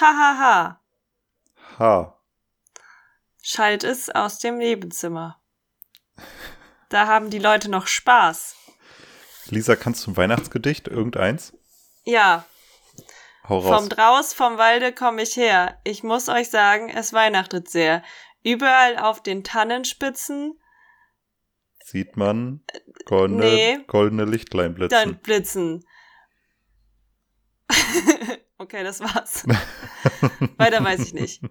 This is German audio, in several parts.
Hahaha. Ha. Schallt es aus dem Nebenzimmer. Da haben die Leute noch Spaß. Lisa, kannst du ein Weihnachtsgedicht? Irgendeins? Ja, Hau raus. vom Draus, vom Walde komme ich her. Ich muss euch sagen, es weihnachtet sehr. Überall auf den Tannenspitzen Sieht man goldene, Nee. goldene Lichtlein blitzen. dann blitzen. okay, das war's. Weiter weiß ich nicht.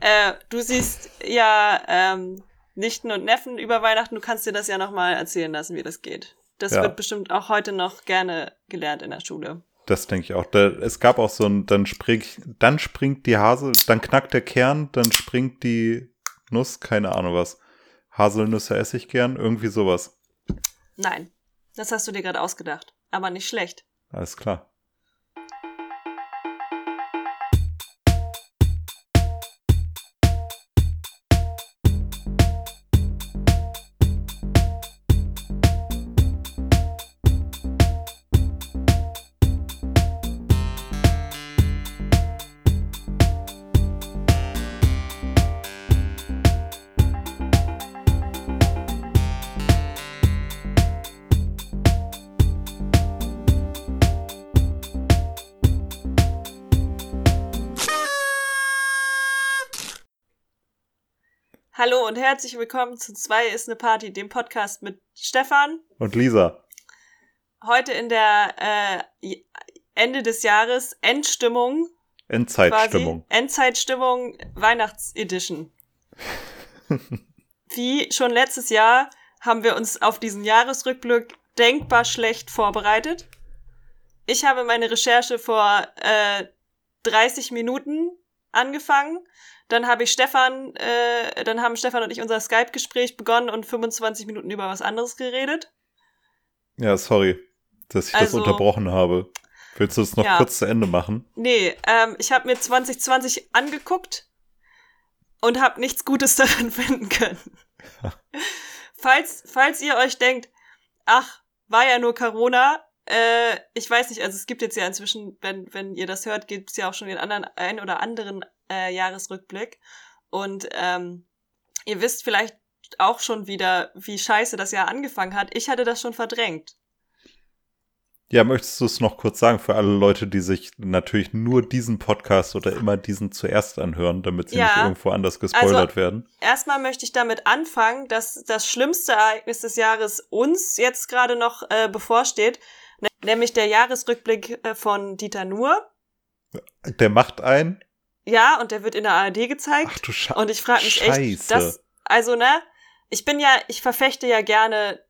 Äh, du siehst ja ähm, Nichten und Neffen über Weihnachten. Du kannst dir das ja nochmal erzählen lassen, wie das geht. Das Ja. wird bestimmt auch heute noch gerne gelernt in der Schule. Das denke ich auch. Da, es gab auch so ein, dann springt, dann springt die Hase, dann knackt der Kern, dann springt die Nuss, keine Ahnung was. Haselnüsse esse ich gern, irgendwie sowas. Nein, das hast du dir gerade ausgedacht. Aber nicht schlecht. Alles klar. Herzlich willkommen zu 2 ist eine Party, dem Podcast mit Stefan. Und Lisa, Heute in der äh, Ende des Jahres Endstimmung, Endzeitstimmung. quasi Endzeitstimmung Weihnachtsedition. Wie schon letztes Jahr haben wir uns auf diesen Jahresrückblick denkbar schlecht vorbereitet. Ich habe meine Recherche vor äh, 30 Minuten angefangen. Dann habe ich Stefan, äh, dann haben Stefan und ich unser Skype-Gespräch begonnen und 25 Minuten über was anderes geredet. Ja, sorry, dass ich Also- das unterbrochen habe. Willst du das noch Ja. kurz zu Ende machen? Nee, ähm, ich habe mir 2020 angeguckt und habe nichts Gutes daran finden können. falls, falls ihr euch denkt, ach, war ja nur Corona, äh, ich weiß nicht, also es gibt jetzt ja inzwischen, wenn, wenn ihr das hört, gibt es ja auch schon den anderen, ein oder anderen äh, Jahresrückblick. Und ähm, ihr wisst vielleicht auch schon wieder, wie scheiße das Jahr angefangen hat. Ich hatte das schon verdrängt. Ja, möchtest du es noch kurz sagen für alle Leute, die sich natürlich nur diesen Podcast oder immer diesen zuerst anhören, damit sie Ja. nicht irgendwo anders gespoilert Also- werden? Erstmal möchte ich damit anfangen, dass das schlimmste Ereignis des Jahres uns jetzt gerade noch äh, bevorsteht, ne- nämlich der Jahresrückblick äh, von Dieter Nuhr. Der macht ein. Ja, und der wird in der ARD gezeigt. Ach du Sche und ich frage mich Scheiße. echt, das, also ne, ich bin ja, ich verfechte ja gerne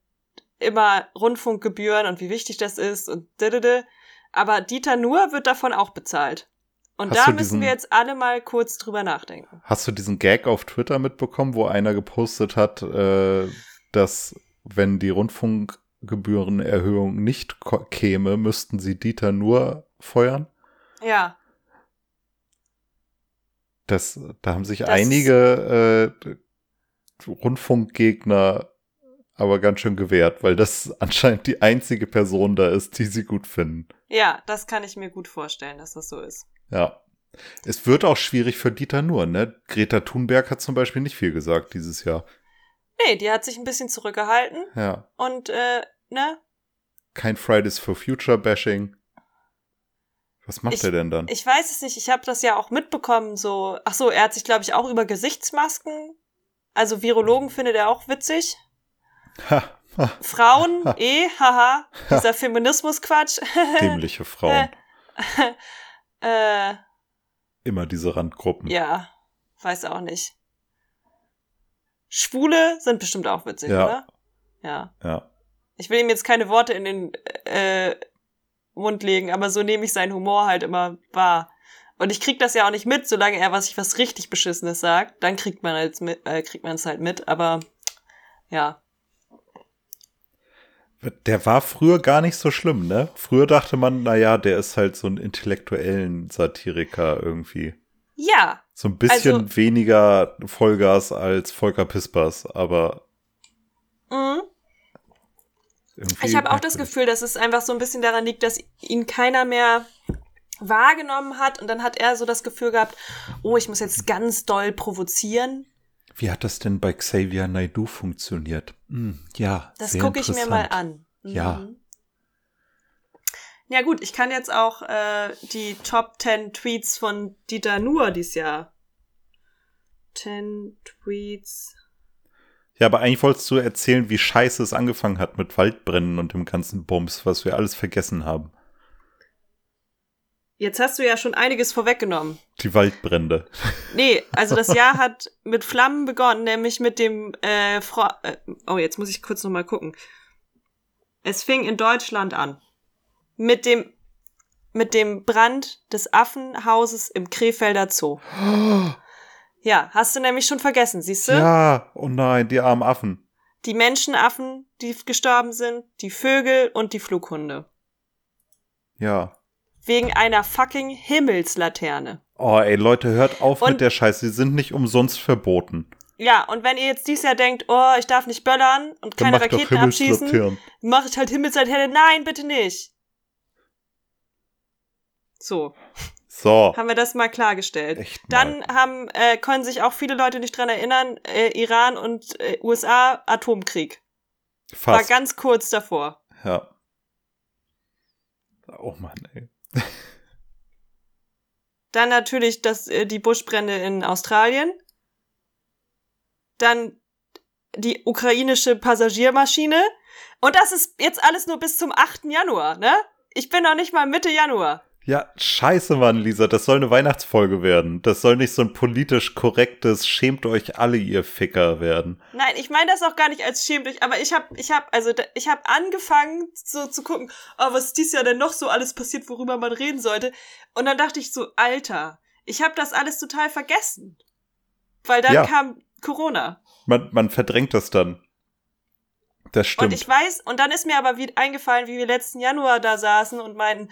immer Rundfunkgebühren und wie wichtig das ist und didede, aber Dieter Nuhr wird davon auch bezahlt. Und Hast da müssen diesen- wir jetzt alle mal kurz drüber nachdenken. Hast du diesen Gag auf Twitter mitbekommen, wo einer gepostet hat, äh, dass wenn die Rundfunkgebührenerhöhung nicht käme, müssten sie Dieter nur feuern? Ja, Das, da haben sich Das- einige äh, Rundfunkgegner aber ganz schön gewehrt, weil das anscheinend die einzige Person da ist, die sie gut finden. ja, das kann ich mir gut vorstellen, dass das so ist. Ja. Es wird auch schwierig für Dieter nur, ne? Greta Thunberg hat zum Beispiel nicht viel gesagt dieses Jahr. Nee, die hat sich ein bisschen zurückgehalten Ja. und, äh, ne? Kein Fridays for Future Bashing. Was macht Ich- er denn dann? Ich weiß es nicht, ich habe das ja auch mitbekommen, so. Ach so, er hat sich, glaube ich, auch über Gesichtsmasken. Also Virologen findet er auch witzig. Ha, ha, Frauen, eh, haha. Dieser Feminismus-Quatsch. dämliche Frauen. äh, Immer diese Randgruppen. ja, weiß auch nicht. Schwule sind bestimmt auch witzig, Ja. oder? Ja. Ja. Ich will ihm jetzt keine Worte in den äh, Mund legen, aber so nehme ich seinen Humor halt immer wahr. Und ich krieg das ja auch nicht mit, solange er was ich was richtig Beschissenes sagt, dann kriegt man halt mit, äh, kriegt man es halt mit, aber ja. Der war früher gar nicht so schlimm, ne? Früher dachte man, na ja, der ist halt so ein intellektuellen Satiriker irgendwie. Ja, So ein bisschen Also- weniger Vollgas als Volker Pispers, aber mhm. Ich habe auch das. Gefühl, dass es einfach so ein bisschen daran liegt, dass ihn keiner mehr wahrgenommen hat und dann hat er so das Gefühl gehabt, oh, ich muss jetzt ganz doll provozieren. Wie hat das denn bei Xavier Naidoo funktioniert? Hm, ja, Das gucke ich mir mal an. Ja. Mhm. Ja gut, ich kann jetzt auch äh, die Top 10 Tweets von Dieter Nuhr dieses Jahr. 10 Tweets. Ja, aber eigentlich wolltest du erzählen, wie scheiße es angefangen hat mit Waldbrennen und dem ganzen Bums, was wir alles vergessen haben. Jetzt hast du ja schon einiges vorweggenommen. Die Waldbrände. Nee, also das Jahr hat mit Flammen begonnen, nämlich mit dem äh, Fro äh, Oh, jetzt muss ich kurz noch mal gucken. Es fing in Deutschland an. Mit dem mit dem Brand des Affenhauses im Krefelder Zoo. Ja, hast du nämlich schon vergessen, siehst du? Ja, oh nein, die armen Affen. Die Menschenaffen, die gestorben sind, die Vögel und die Flughunde. Ja. Wegen einer fucking Himmelslaterne. Oh, ey, Leute, hört auf Und- mit der Scheiße. Sie sind nicht umsonst verboten. Ja, und wenn ihr jetzt dieses Jahr denkt, oh, ich darf nicht böllern und Dann keine macht Raketen abschießen, Himmelslaternen. mach ich halt Himmelslaterne. Nein, bitte nicht. So, So. haben wir das mal klargestellt. Echt mal. Dann haben, äh, können sich auch viele Leute nicht dran erinnern, äh, Iran und äh, USA Atomkrieg. War Fast. ganz kurz davor. Ja. Oh Mann, ey. Dann natürlich das, äh, die Buschbrände in Australien. Dann die ukrainische Passagiermaschine. Und das ist jetzt alles nur bis zum 8. Januar, ne? Ich bin noch nicht mal Mitte Januar. Ja, scheiße, Mann, Lisa. Das soll eine Weihnachtsfolge werden. Das soll nicht so ein politisch korrektes Schämt euch alle, ihr Ficker werden. Nein, ich meine das auch gar nicht als schämt euch, aber ich habe ich hab, also ich habe angefangen so zu gucken, oh, was ist dies Jahr denn noch so alles passiert, worüber man reden sollte. Und dann dachte ich so, Alter, ich habe das alles total vergessen. Weil dann Ja. kam Corona. Man, man verdrängt das dann. Das Und stimmt. ich weiß, und dann ist mir aber wie eingefallen, wie wir letzten Januar da saßen und meinten,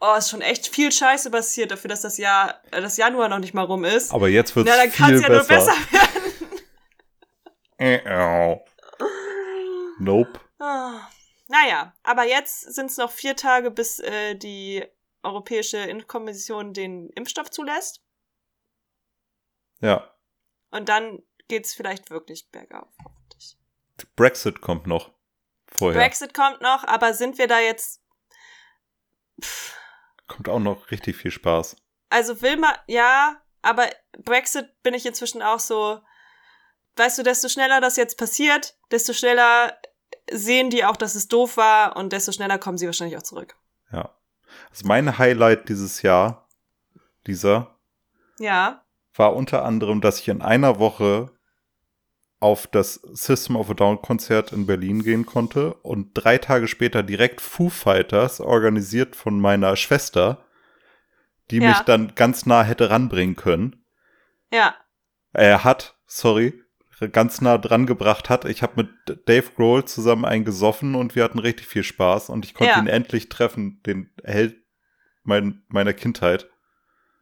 oh, ist schon echt viel Scheiße passiert dafür, dass das Jahr, äh, das Januar noch nicht mal rum ist. Aber jetzt wird's Na, dann kann es ja nur besser. werden. Äh, oh. Nope. Ah. Naja, aber jetzt sind es noch vier Tage, bis äh, die Europäische Impfkommission den Impfstoff zulässt. Ja. Und dann geht's vielleicht wirklich bergauf. hoffentlich. Brexit kommt noch. Vorher. Brexit kommt noch, aber sind wir da jetzt. Pff, kommt auch noch richtig viel Spaß. also will man, ja, aber Brexit bin ich inzwischen auch so. Weißt du, desto schneller das jetzt passiert, desto schneller sehen die auch, dass es doof war und desto schneller kommen sie wahrscheinlich auch zurück. Ja. Also mein Highlight dieses Jahr, dieser, Ja. war unter anderem, dass ich in einer Woche auf das System of a Down Konzert in Berlin gehen konnte und drei Tage später direkt Foo Fighters, organisiert von meiner Schwester, die Ja. mich dann ganz nah hätte ranbringen können. Ja. Er hat, sorry, ganz nah dran gebracht hat. Ich habe mit Dave Grohl zusammen einen gesoffen und wir hatten richtig viel Spaß und ich konnte Ja. ihn endlich treffen, den Held mein, meiner Kindheit.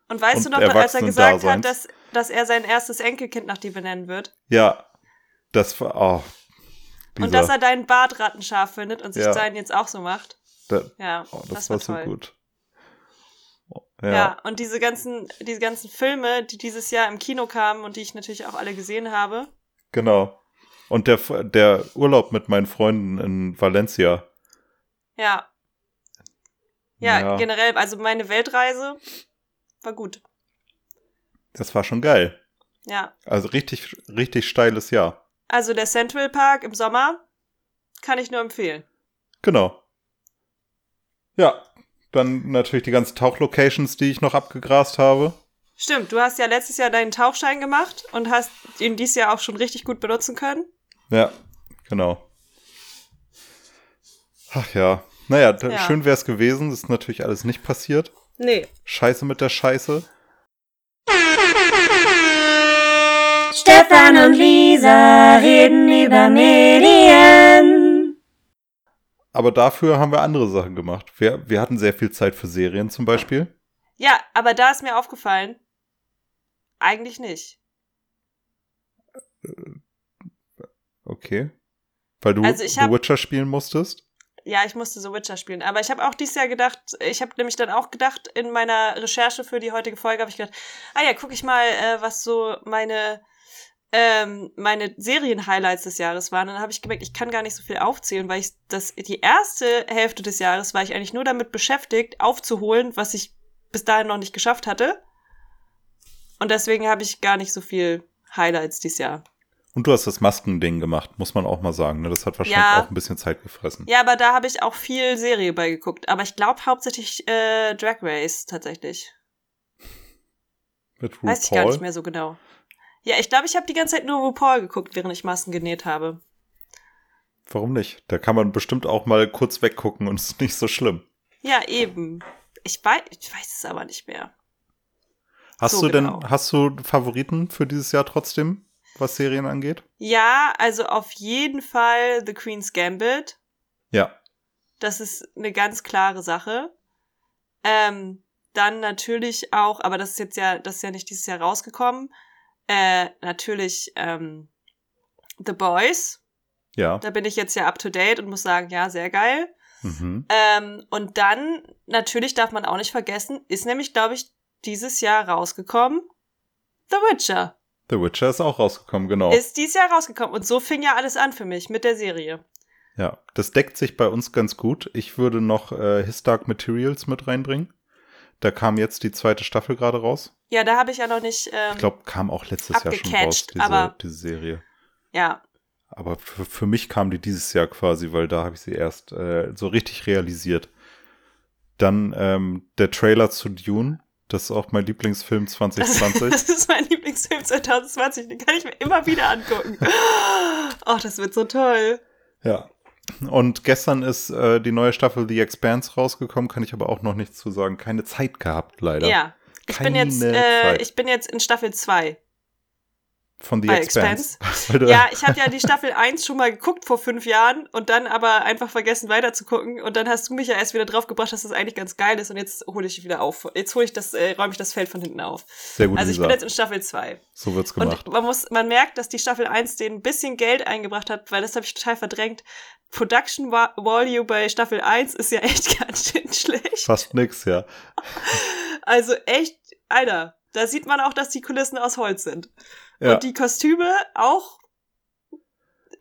Und weißt Und du noch, als er gesagt hat, dass, dass er sein erstes Enkelkind nach dir benennen wird? Ja, das war, oh, Und dass er deinen Bart rattenscharf findet und sich Ja. seinen jetzt auch so macht? da, Ja, oh, das, das, war war so gut. Ja. Ja, und diese ganzen, diese ganzen Filme, die dieses Jahr im Kino kamen und die ich natürlich auch alle gesehen habe. genau. Und der, der Urlaub mit meinen Freunden in Valencia. Ja. Ja, Ja. generell, also meine Weltreise war gut. Das war schon geil. Ja. Also richtig, richtig steiles Jahr. Also der Central Park im Sommer kann ich nur empfehlen. Genau. Ja, dann natürlich die ganzen Tauchlocations, die ich noch abgegrast habe. Stimmt, du hast ja letztes Jahr deinen Tauchschein gemacht und hast ihn dieses Jahr auch schon richtig gut benutzen können. Ja, genau. Ach ja. Naja, Ja. schön wäre es gewesen. Das ist natürlich alles nicht passiert. Nee. Scheiße mit der Scheiße. Stefan und Lisa reden über Medien. Aber dafür haben wir andere Sachen gemacht. Wir, wir hatten sehr viel Zeit für Serien zum Beispiel. Ja, aber da ist mir aufgefallen, eigentlich nicht. Okay. Weil du Also ich The hab- Witcher spielen musstest. ja, ich musste The Witcher spielen. Aber ich habe auch dieses Jahr gedacht, ich habe nämlich dann auch gedacht, in meiner Recherche für die heutige Folge habe ich gedacht, ah ja, gucke ich mal, äh, was so meine ähm, meine Serien-Highlights des Jahres waren. Dann habe ich gemerkt, ich kann gar nicht so viel aufzählen, weil ich das die erste Hälfte des Jahres war ich eigentlich nur damit beschäftigt, aufzuholen, was ich bis dahin noch nicht geschafft hatte. Und deswegen habe ich gar nicht so viel Highlights dieses Jahr. Und du hast das Maskending gemacht, muss man auch mal sagen. Ne? Das hat wahrscheinlich Ja. auch ein bisschen Zeit gefressen. Ja, aber da habe ich auch viel Serie bei geguckt. Aber ich glaube hauptsächlich äh, Drag Race tatsächlich. Mit RuPaul. Weiß ich gar nicht mehr so genau. Ja, ich glaube, ich habe die ganze Zeit nur RuPaul geguckt, während ich Masken genäht habe. Warum nicht? Da kann man bestimmt auch mal kurz weggucken und es ist nicht so schlimm. Ja, eben. Ich weiß, ich weiß es aber nicht mehr. Hast So du denn, genau. hast du Favoriten für dieses Jahr trotzdem, was Serien angeht? Ja, also auf jeden Fall The Queen's Gambit. Ja. Das ist eine ganz klare Sache. Ähm, dann natürlich auch, aber das ist jetzt ja, das ist ja nicht dieses Jahr rausgekommen. Äh, natürlich ähm, The Boys. Ja. Da bin ich jetzt ja up to date und muss sagen, ja, sehr geil. Mhm. Ähm, und dann, natürlich darf man auch nicht vergessen, ist nämlich, glaube ich, dieses Jahr rausgekommen. The Witcher The Witcher ist auch rausgekommen, genau. ist dieses Jahr rausgekommen. Und so fing ja alles an für mich mit der Serie. ja, das deckt sich bei uns ganz gut. Ich würde noch äh, His Dark Materials mit reinbringen. Da kam jetzt die zweite Staffel gerade raus. Ja, da habe ich ja noch nicht. Ähm, Ich glaube, kam auch letztes Jahr schon raus, diese, aber- diese Serie. ja, Aber für, für mich kam die dieses Jahr quasi, weil da habe ich sie erst äh, so richtig realisiert. Dann ähm, der Trailer zu Dune. Das ist auch mein Lieblingsfilm das, 2020. das ist mein Lieblingsfilm 2020. Den kann ich mir immer wieder angucken. Oh, das wird so toll. ja. Und gestern ist äh, die neue Staffel The Expanse rausgekommen, kann ich aber auch noch nichts zu sagen. Keine Zeit gehabt, leider. Ja. Ich bin jetzt, äh, ich bin jetzt in Staffel 2. Von The Expanse. Du- Ja, ich habe ja die Staffel 1 schon mal geguckt vor fünf Jahren und dann aber einfach vergessen weiter zu gucken. Und dann hast du mich ja erst wieder drauf gebracht, dass das eigentlich ganz geil ist. Und jetzt hole ich wieder auf. Jetzt hole ich das, äh, räume ich das Feld von hinten auf. Sehr gut, Also ich Lisa. bin jetzt in Staffel 2. so wird's gemacht. Und man muss, man merkt, dass die Staffel 1 denen ein bisschen Geld eingebracht hat, weil das habe ich total verdrängt. Production Value bei Staffel 1 ist ja echt ganz schön schlecht. Fast nix, ja. Also echt, Alter, da sieht man auch, dass die Kulissen aus Holz sind. Ja. Und die Kostüme auch.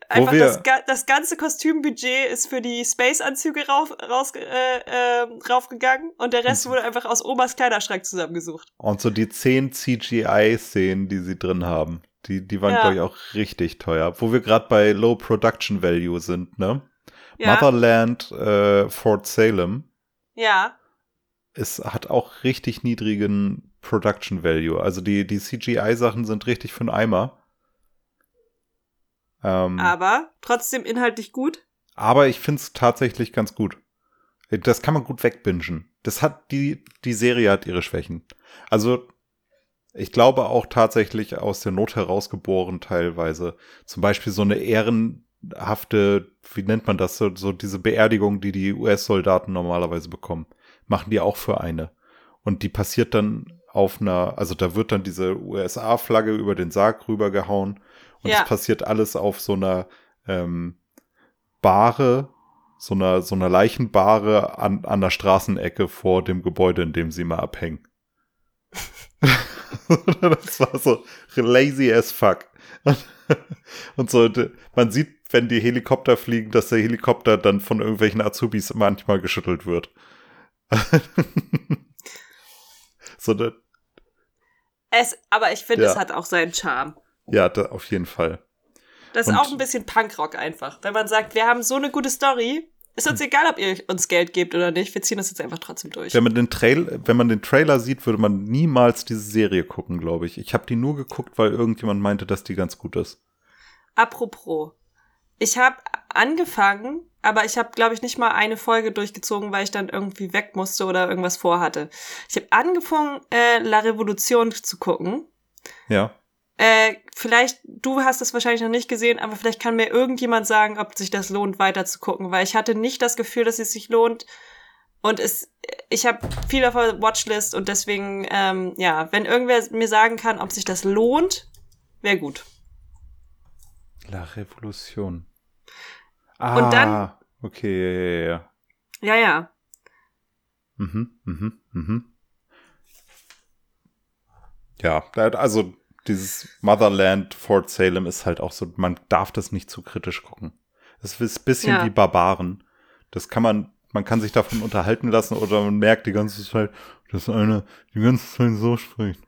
Einfach das, das ganze Kostümbudget ist für die Space-Anzüge rauf, raus, äh, äh, raufgegangen und der Rest wurde einfach aus Omas Kleiderschrank zusammengesucht. Und so die zehn CGI-Szenen, die sie drin haben, die, die waren, Ja. glaube ich, auch richtig teuer. Wo wir gerade bei Low Production Value sind, ne? Ja, Motherland äh, Fort Salem ja, ist, hat auch richtig niedrigen Production Value. Also die, die CGI-Sachen sind richtig für einen Eimer. Ähm, aber trotzdem inhaltlich gut. Aber ich finde es tatsächlich ganz gut. Das kann man gut wegbingen. Das hat die, die Serie hat ihre Schwächen. Also, ich glaube auch tatsächlich aus der Not herausgeboren teilweise. Zum Beispiel so eine ehrenhafte, wie nennt man das, so, so diese Beerdigung, die die US-Soldaten normalerweise bekommen, machen die auch für eine. Und die passiert dann auf einer, also da wird dann diese USA-Flagge über den Sarg rübergehauen. Und Ja. es passiert alles auf so einer ähm, Bahre, so einer, so einer Leichenbahre an, an der Straßenecke vor dem Gebäude, in dem sie mal abhängen. das war so lazy as fuck. Und so, man sieht, wenn die Helikopter fliegen, dass der Helikopter dann von irgendwelchen Azubis manchmal geschüttelt wird. so, Es, aber ich finde, Ja. es hat auch seinen Charme. ja, da, auf jeden Fall. Das ist Und- auch ein bisschen Punkrock einfach. Wenn man sagt, wir haben so eine gute Story, ist uns egal, ob ihr uns Geld gebt oder nicht, wir ziehen das jetzt einfach trotzdem durch. Wenn man den Trail, wenn man den Trailer sieht, würde man niemals diese Serie gucken, glaube ich. Ich habe die nur geguckt, weil irgendjemand meinte, dass die ganz gut ist. Apropos, ich habe angefangen, aber ich habe, glaube ich, nicht mal eine Folge durchgezogen, weil ich dann irgendwie weg musste oder irgendwas vorhatte. Ich habe angefangen, äh, La Revolution zu gucken. Ja. Äh, vielleicht, du hast das wahrscheinlich noch nicht gesehen, aber vielleicht kann mir irgendjemand sagen, ob sich das lohnt, weiter zu gucken, weil ich hatte nicht das Gefühl, dass es sich lohnt. Und es, ich habe viel auf der Watchlist und deswegen, ähm, ja, wenn irgendwer mir sagen kann, ob sich das lohnt, wäre gut. La Revolution. Ah, Und dann- Okay, ja, ja, ja. Ja, ja. Mhm, mhm, mhm. Ja, also dieses Motherland Fort Salem ist halt auch so, man darf das nicht zu kritisch gucken. Das ist ein bisschen Ja. wie Barbaren. Das kann man, man kann sich davon unterhalten lassen oder man merkt die ganze Zeit, dass einer die ganze Zeit so spricht.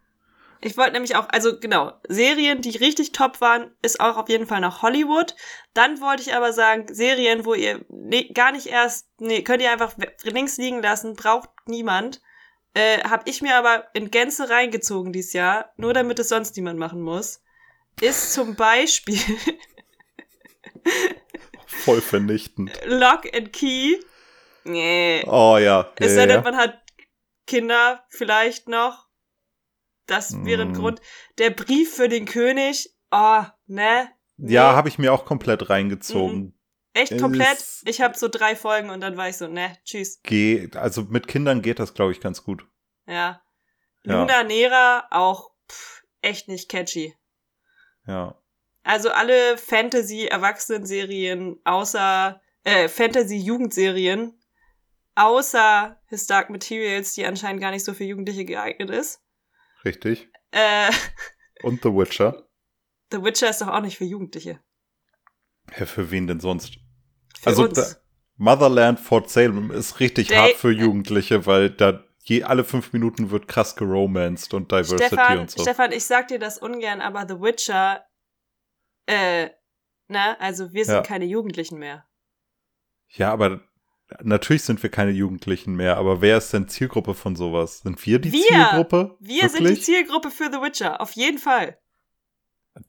Ich wollte nämlich auch, also genau, Serien, die richtig top waren, ist auch auf jeden Fall noch Hollywood. Dann wollte ich aber sagen, Serien, wo ihr nee, gar nicht erst, nee, könnt ihr einfach links liegen lassen, braucht niemand. Äh, hab ich mir aber in Gänze reingezogen dieses Jahr, nur damit es sonst niemand machen muss. Ist zum Beispiel Voll vernichtend. Lock and Key. Nee. Oh ja. Es sei denn, ja. man hat Kinder vielleicht noch. Das wäre ein Mm. Grund. Der Brief für den König. Oh, ne? ja Nee. habe ich mir auch komplett reingezogen. Echt komplett. Ich habe so drei Folgen und dann war ich so, ne, tschüss. Geht, also mit Kindern geht das, glaube ich, ganz gut. Ja. Ja. Luna Nera auch pff, echt nicht catchy. Ja. Also alle Fantasy-Erwachsenen-Serien außer, äh, Fantasy-Jugendserien außer His Dark Materials, die anscheinend gar nicht so für Jugendliche geeignet ist. Richtig. Äh, Und The Witcher. The Witcher ist doch auch nicht für Jugendliche. Ja, für wen denn sonst? Für also Motherland Fort Salem ist richtig Day- hart für Jugendliche, weil da je alle fünf Minuten wird krass geromanced und Diversity Stefan, und so. Stefan, ich sag dir das ungern, aber The Witcher, äh, ne, also wir sind Ja. keine Jugendlichen mehr. Ja, aber natürlich sind wir keine Jugendlichen mehr, aber wer ist denn Zielgruppe von sowas? Sind wir die Wir! Zielgruppe? Wir sind die Zielgruppe für The Witcher, auf jeden Fall.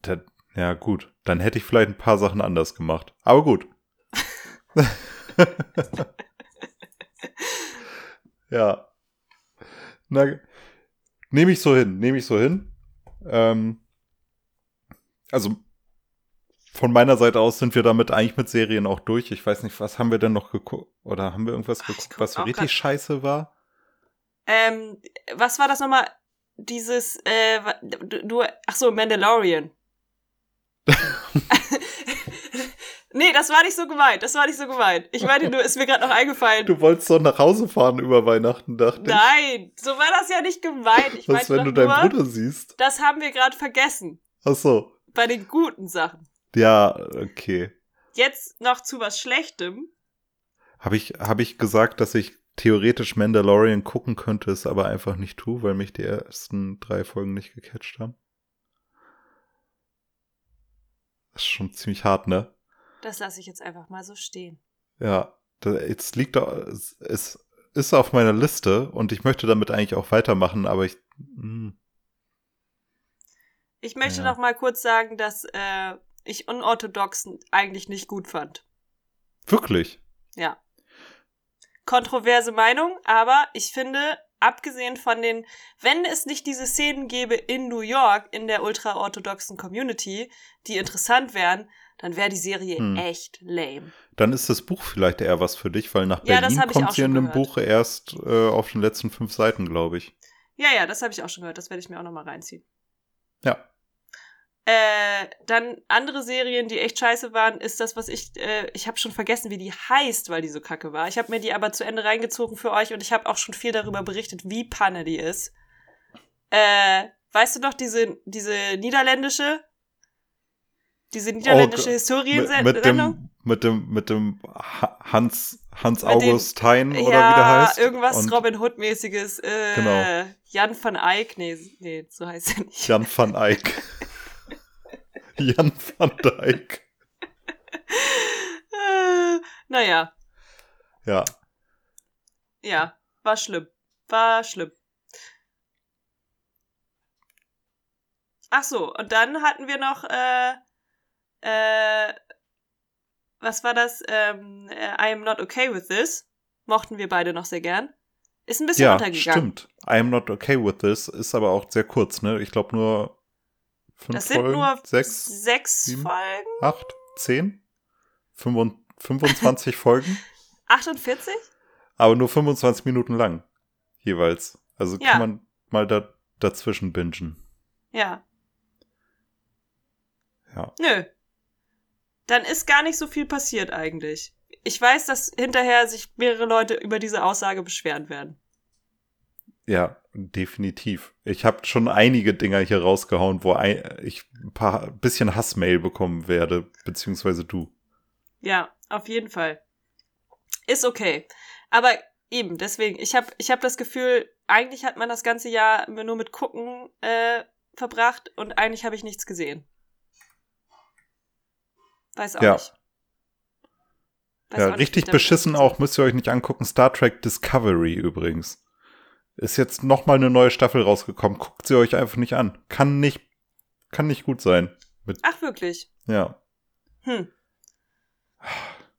Da, ja, gut. Dann hätte ich vielleicht ein paar Sachen anders gemacht. Aber gut. ja. Na, nehme ich so hin, nehme ich so hin. Ähm, also von meiner Seite aus sind wir damit eigentlich mit Serien auch durch. Ich weiß nicht, was haben wir denn noch geguckt? Oder haben wir irgendwas ich geguckt, guck was so richtig scheiße war? Ähm, was war das nochmal? Dieses, äh, du, du ach so, Mandalorian. nee, das war nicht so gemeint, das war nicht so gemeint. Ich meinte nur, ist mir gerade noch eingefallen. Du wolltest doch nach Hause fahren über Weihnachten, dachte Nein, so war das ja nicht gemeint. Ich ich. Was, wenn du deinen nur, Bruder siehst? das haben wir gerade vergessen. Ach so. Bei den guten Sachen. Ja, okay. Jetzt noch zu was Schlechtem. Habe ich, hab ich gesagt, dass ich theoretisch Mandalorian gucken könnte, es aber einfach nicht tue, weil mich die ersten drei Folgen nicht gecatcht haben? Das ist schon ziemlich hart, ne? Das lasse ich jetzt einfach mal so stehen. Ja, jetzt liegt da, es, ist auf meiner Liste und ich möchte damit eigentlich auch weitermachen, aber ich, hm, Ich möchte Ja. noch mal kurz sagen, dass äh, ich unorthodox eigentlich nicht gut fand. wirklich. Ja. Kontroverse Meinung, aber ich finde, abgesehen von den, wenn es nicht diese Szenen gäbe in New York, in der ultraorthodoxen Community, die interessant wären, dann wäre die Serie Hm. echt lame. Dann ist das Buch vielleicht eher was für dich, weil nach Ja, Berlin kommt sie in dem. Buch erst äh, auf den letzten fünf Seiten, glaube ich. Ja, ja, das habe ich auch schon gehört. Das werde ich mir auch noch mal reinziehen. Ja. Äh, dann andere Serien, die echt scheiße waren, ist das, was ich, äh, ich habe schon vergessen, wie die heißt, weil die so kacke war. Ich habe mir die aber zu Ende reingezogen für euch und ich habe auch schon viel darüber berichtet, wie Panne die ist. Äh, weißt du noch, diese, diese niederländische, diese niederländische Oh, Mit, Historiensendung? mit dem, mit dem, mit dem Ha- Hans, Hans Mit August Hein oder ja, wie der heißt. irgendwas Und Robin Hood-mäßiges. Äh, Genau. Jan van Eyck, nee, nee, so heißt er nicht. Jan van Eyck. Jan van Dijk. Äh, naja, Ja. ja, war schlimm. War schlimm. Ach so, und dann hatten wir noch, äh, äh, was war das? Ähm, äh, I am not okay with this. Mochten wir beide noch sehr gern. Ist ein bisschen Ja, untergegangen. stimmt. I am not okay with this ist aber auch sehr kurz, ne? Ich glaube nur fünf Das sind Folgen, nur sechs, sechs sieben? Folgen? acht, zehn, 25 25 Folgen, 48? aber nur 25 Minuten lang jeweils. Also Ja. kann man mal da, dazwischen bingen. Ja. Ja. Nö. Dann ist gar nicht so viel passiert eigentlich. ich weiß, dass hinterher sich mehrere Leute über diese Aussage beschweren werden. Ja, definitiv. Ich habe schon einige Dinger hier rausgehauen, wo ein, ich ein paar bisschen Hassmail bekommen werde, beziehungsweise du. Ja, auf jeden Fall. Ist okay. Aber eben, deswegen, ich habe ich hab das Gefühl, eigentlich hat man das ganze Jahr nur mit Gucken äh, verbracht und eigentlich habe ich nichts gesehen. Weiß auch Ja. nicht. Weiß ja, auch nicht, richtig ich damit beschissen auch, müsst ihr euch nicht angucken. Star Trek Discovery übrigens. Ist jetzt noch mal eine neue Staffel rausgekommen. Guckt sie euch einfach nicht an. Kann nicht, kann nicht gut sein. Mit, Ach, wirklich? ja. Hm.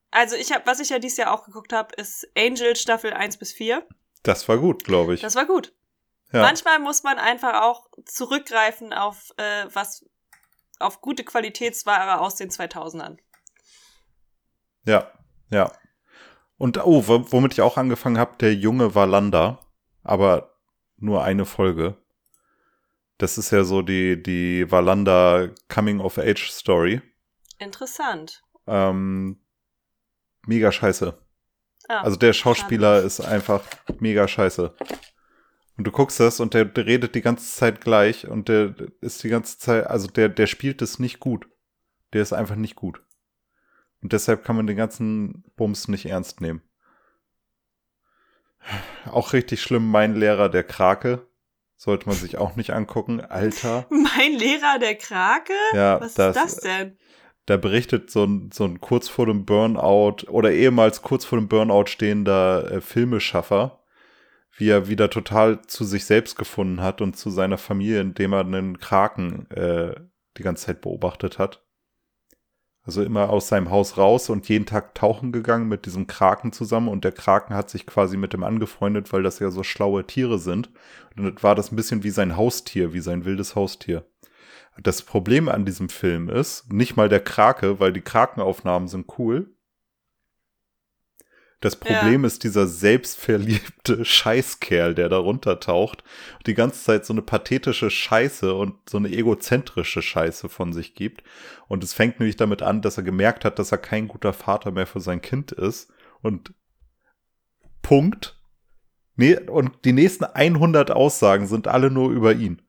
Also ich habe, was ich ja dieses Jahr auch geguckt habe, ist Angel Staffel 1 bis 4. Das war gut, glaube ich. Das war gut. ja. Manchmal muss man einfach auch zurückgreifen auf äh, was auf gute Qualitätsware aus den 2000ern. Ja, ja. Und oh, wo- womit ich auch angefangen habe, der junge Valanda, aber nur eine Folge. Das ist ja so die, die Valanda Coming of Age Story. Interessant. Ähm, mega scheiße. Ah, Also der Schauspieler ist einfach mega scheiße. Und du guckst das und der, der redet die ganze Zeit gleich und der ist die ganze Zeit, also der, der spielt es nicht gut. Der ist einfach nicht gut. Und deshalb kann man den ganzen Bums nicht ernst nehmen. Auch richtig schlimm, mein Lehrer, der Krake. Sollte man sich auch nicht angucken. Alter. mein Lehrer der Krake? Ja, Was das, ist das denn? da berichtet so ein, so ein kurz vor dem Burnout oder ehemals kurz vor dem Burnout stehender äh, Filmeschaffer, wie er wieder total zu sich selbst gefunden hat und zu seiner Familie, indem er einen Kraken äh, die ganze Zeit beobachtet hat. Also immer aus seinem Haus raus und jeden Tag tauchen gegangen mit diesem Kraken zusammen und der Kraken hat sich quasi mit dem angefreundet, weil das ja so schlaue Tiere sind. Und dann war das ein bisschen wie sein Haustier, wie sein wildes Haustier. Das Problem an diesem Film ist, nicht mal der Krake, weil die Krakenaufnahmen sind cool. Das Problem ist dieser selbstverliebte Scheißkerl, der da runtertaucht und die ganze Zeit so eine pathetische Scheiße und so eine egozentrische Scheiße von sich gibt. Und es fängt nämlich damit an, dass er gemerkt hat, dass er kein guter Vater mehr für sein Kind ist. Und Punkt. Nee, und die nächsten 100 Aussagen sind alle nur über ihn.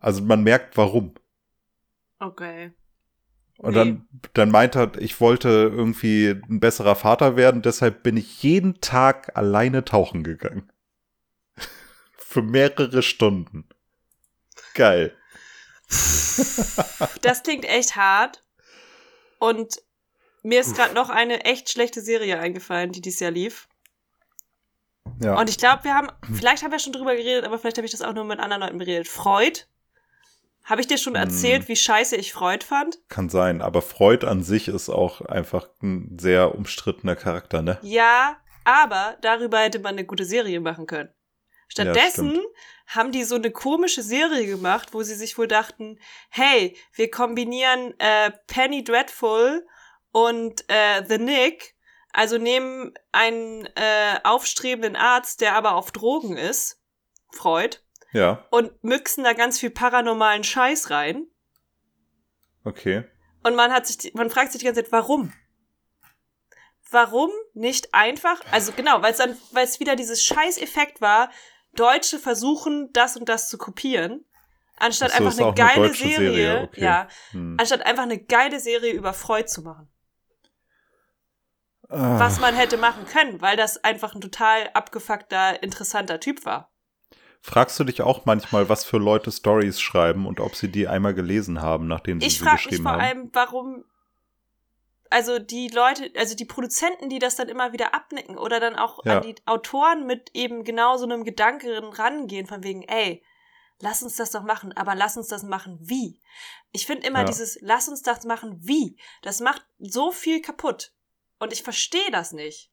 Also man merkt, warum. Okay. Und Nee. dann, dann meint er, ich wollte irgendwie ein besserer Vater werden, deshalb bin ich jeden Tag alleine tauchen gegangen. Für mehrere Stunden. Geil. Das klingt echt hart. Und mir ist gerade noch eine echt schlechte Serie eingefallen, die dieses Jahr lief. Ja. Und ich glaube, wir haben, vielleicht haben wir schon drüber geredet, aber vielleicht habe ich das auch nur mit anderen Leuten beredet. Freud. Habe ich dir schon erzählt, wie scheiße ich Freud fand? Kann sein, aber Freud an sich ist auch einfach ein sehr umstrittener Charakter, ne? Ja, aber darüber hätte man eine gute Serie machen können. Stattdessen stimmt. haben die so eine komische Serie gemacht, wo sie sich wohl dachten, hey, wir kombinieren äh, Penny Dreadful und äh, The Nick, also nehmen einen äh, aufstrebenden Arzt, der aber auf Drogen ist, Freud, Ja, und mixen da ganz viel paranormalen Scheiß rein. okay. Und man hat sich, man fragt sich die ganze Zeit, warum? Warum nicht einfach, also genau, weil es dann, weil es wieder dieses Scheiß-Effekt war, Deutsche versuchen, das und das zu kopieren, anstatt so, einfach eine eine geile deutsche Serie, Serie, okay. ja, Hm. anstatt einfach eine geile Serie über Freud zu machen. Ah. Was man hätte machen können, weil das einfach ein total abgefuckter, interessanter Typ war. Fragst du dich auch manchmal, was für Leute Stories schreiben und ob sie die einmal gelesen haben, nachdem sie Ich sie frage mich geschrieben vor haben? allem, warum, also die Leute, also die Produzenten, die das dann immer wieder abnicken oder dann auch Ja. an die Autoren mit eben genau so einem Gedanken rangehen, von wegen, ey, lass uns das doch machen, aber lass uns das machen wie? Ich finde immer Ja. dieses, lass uns das machen wie, das macht so viel kaputt. Und ich verstehe das nicht.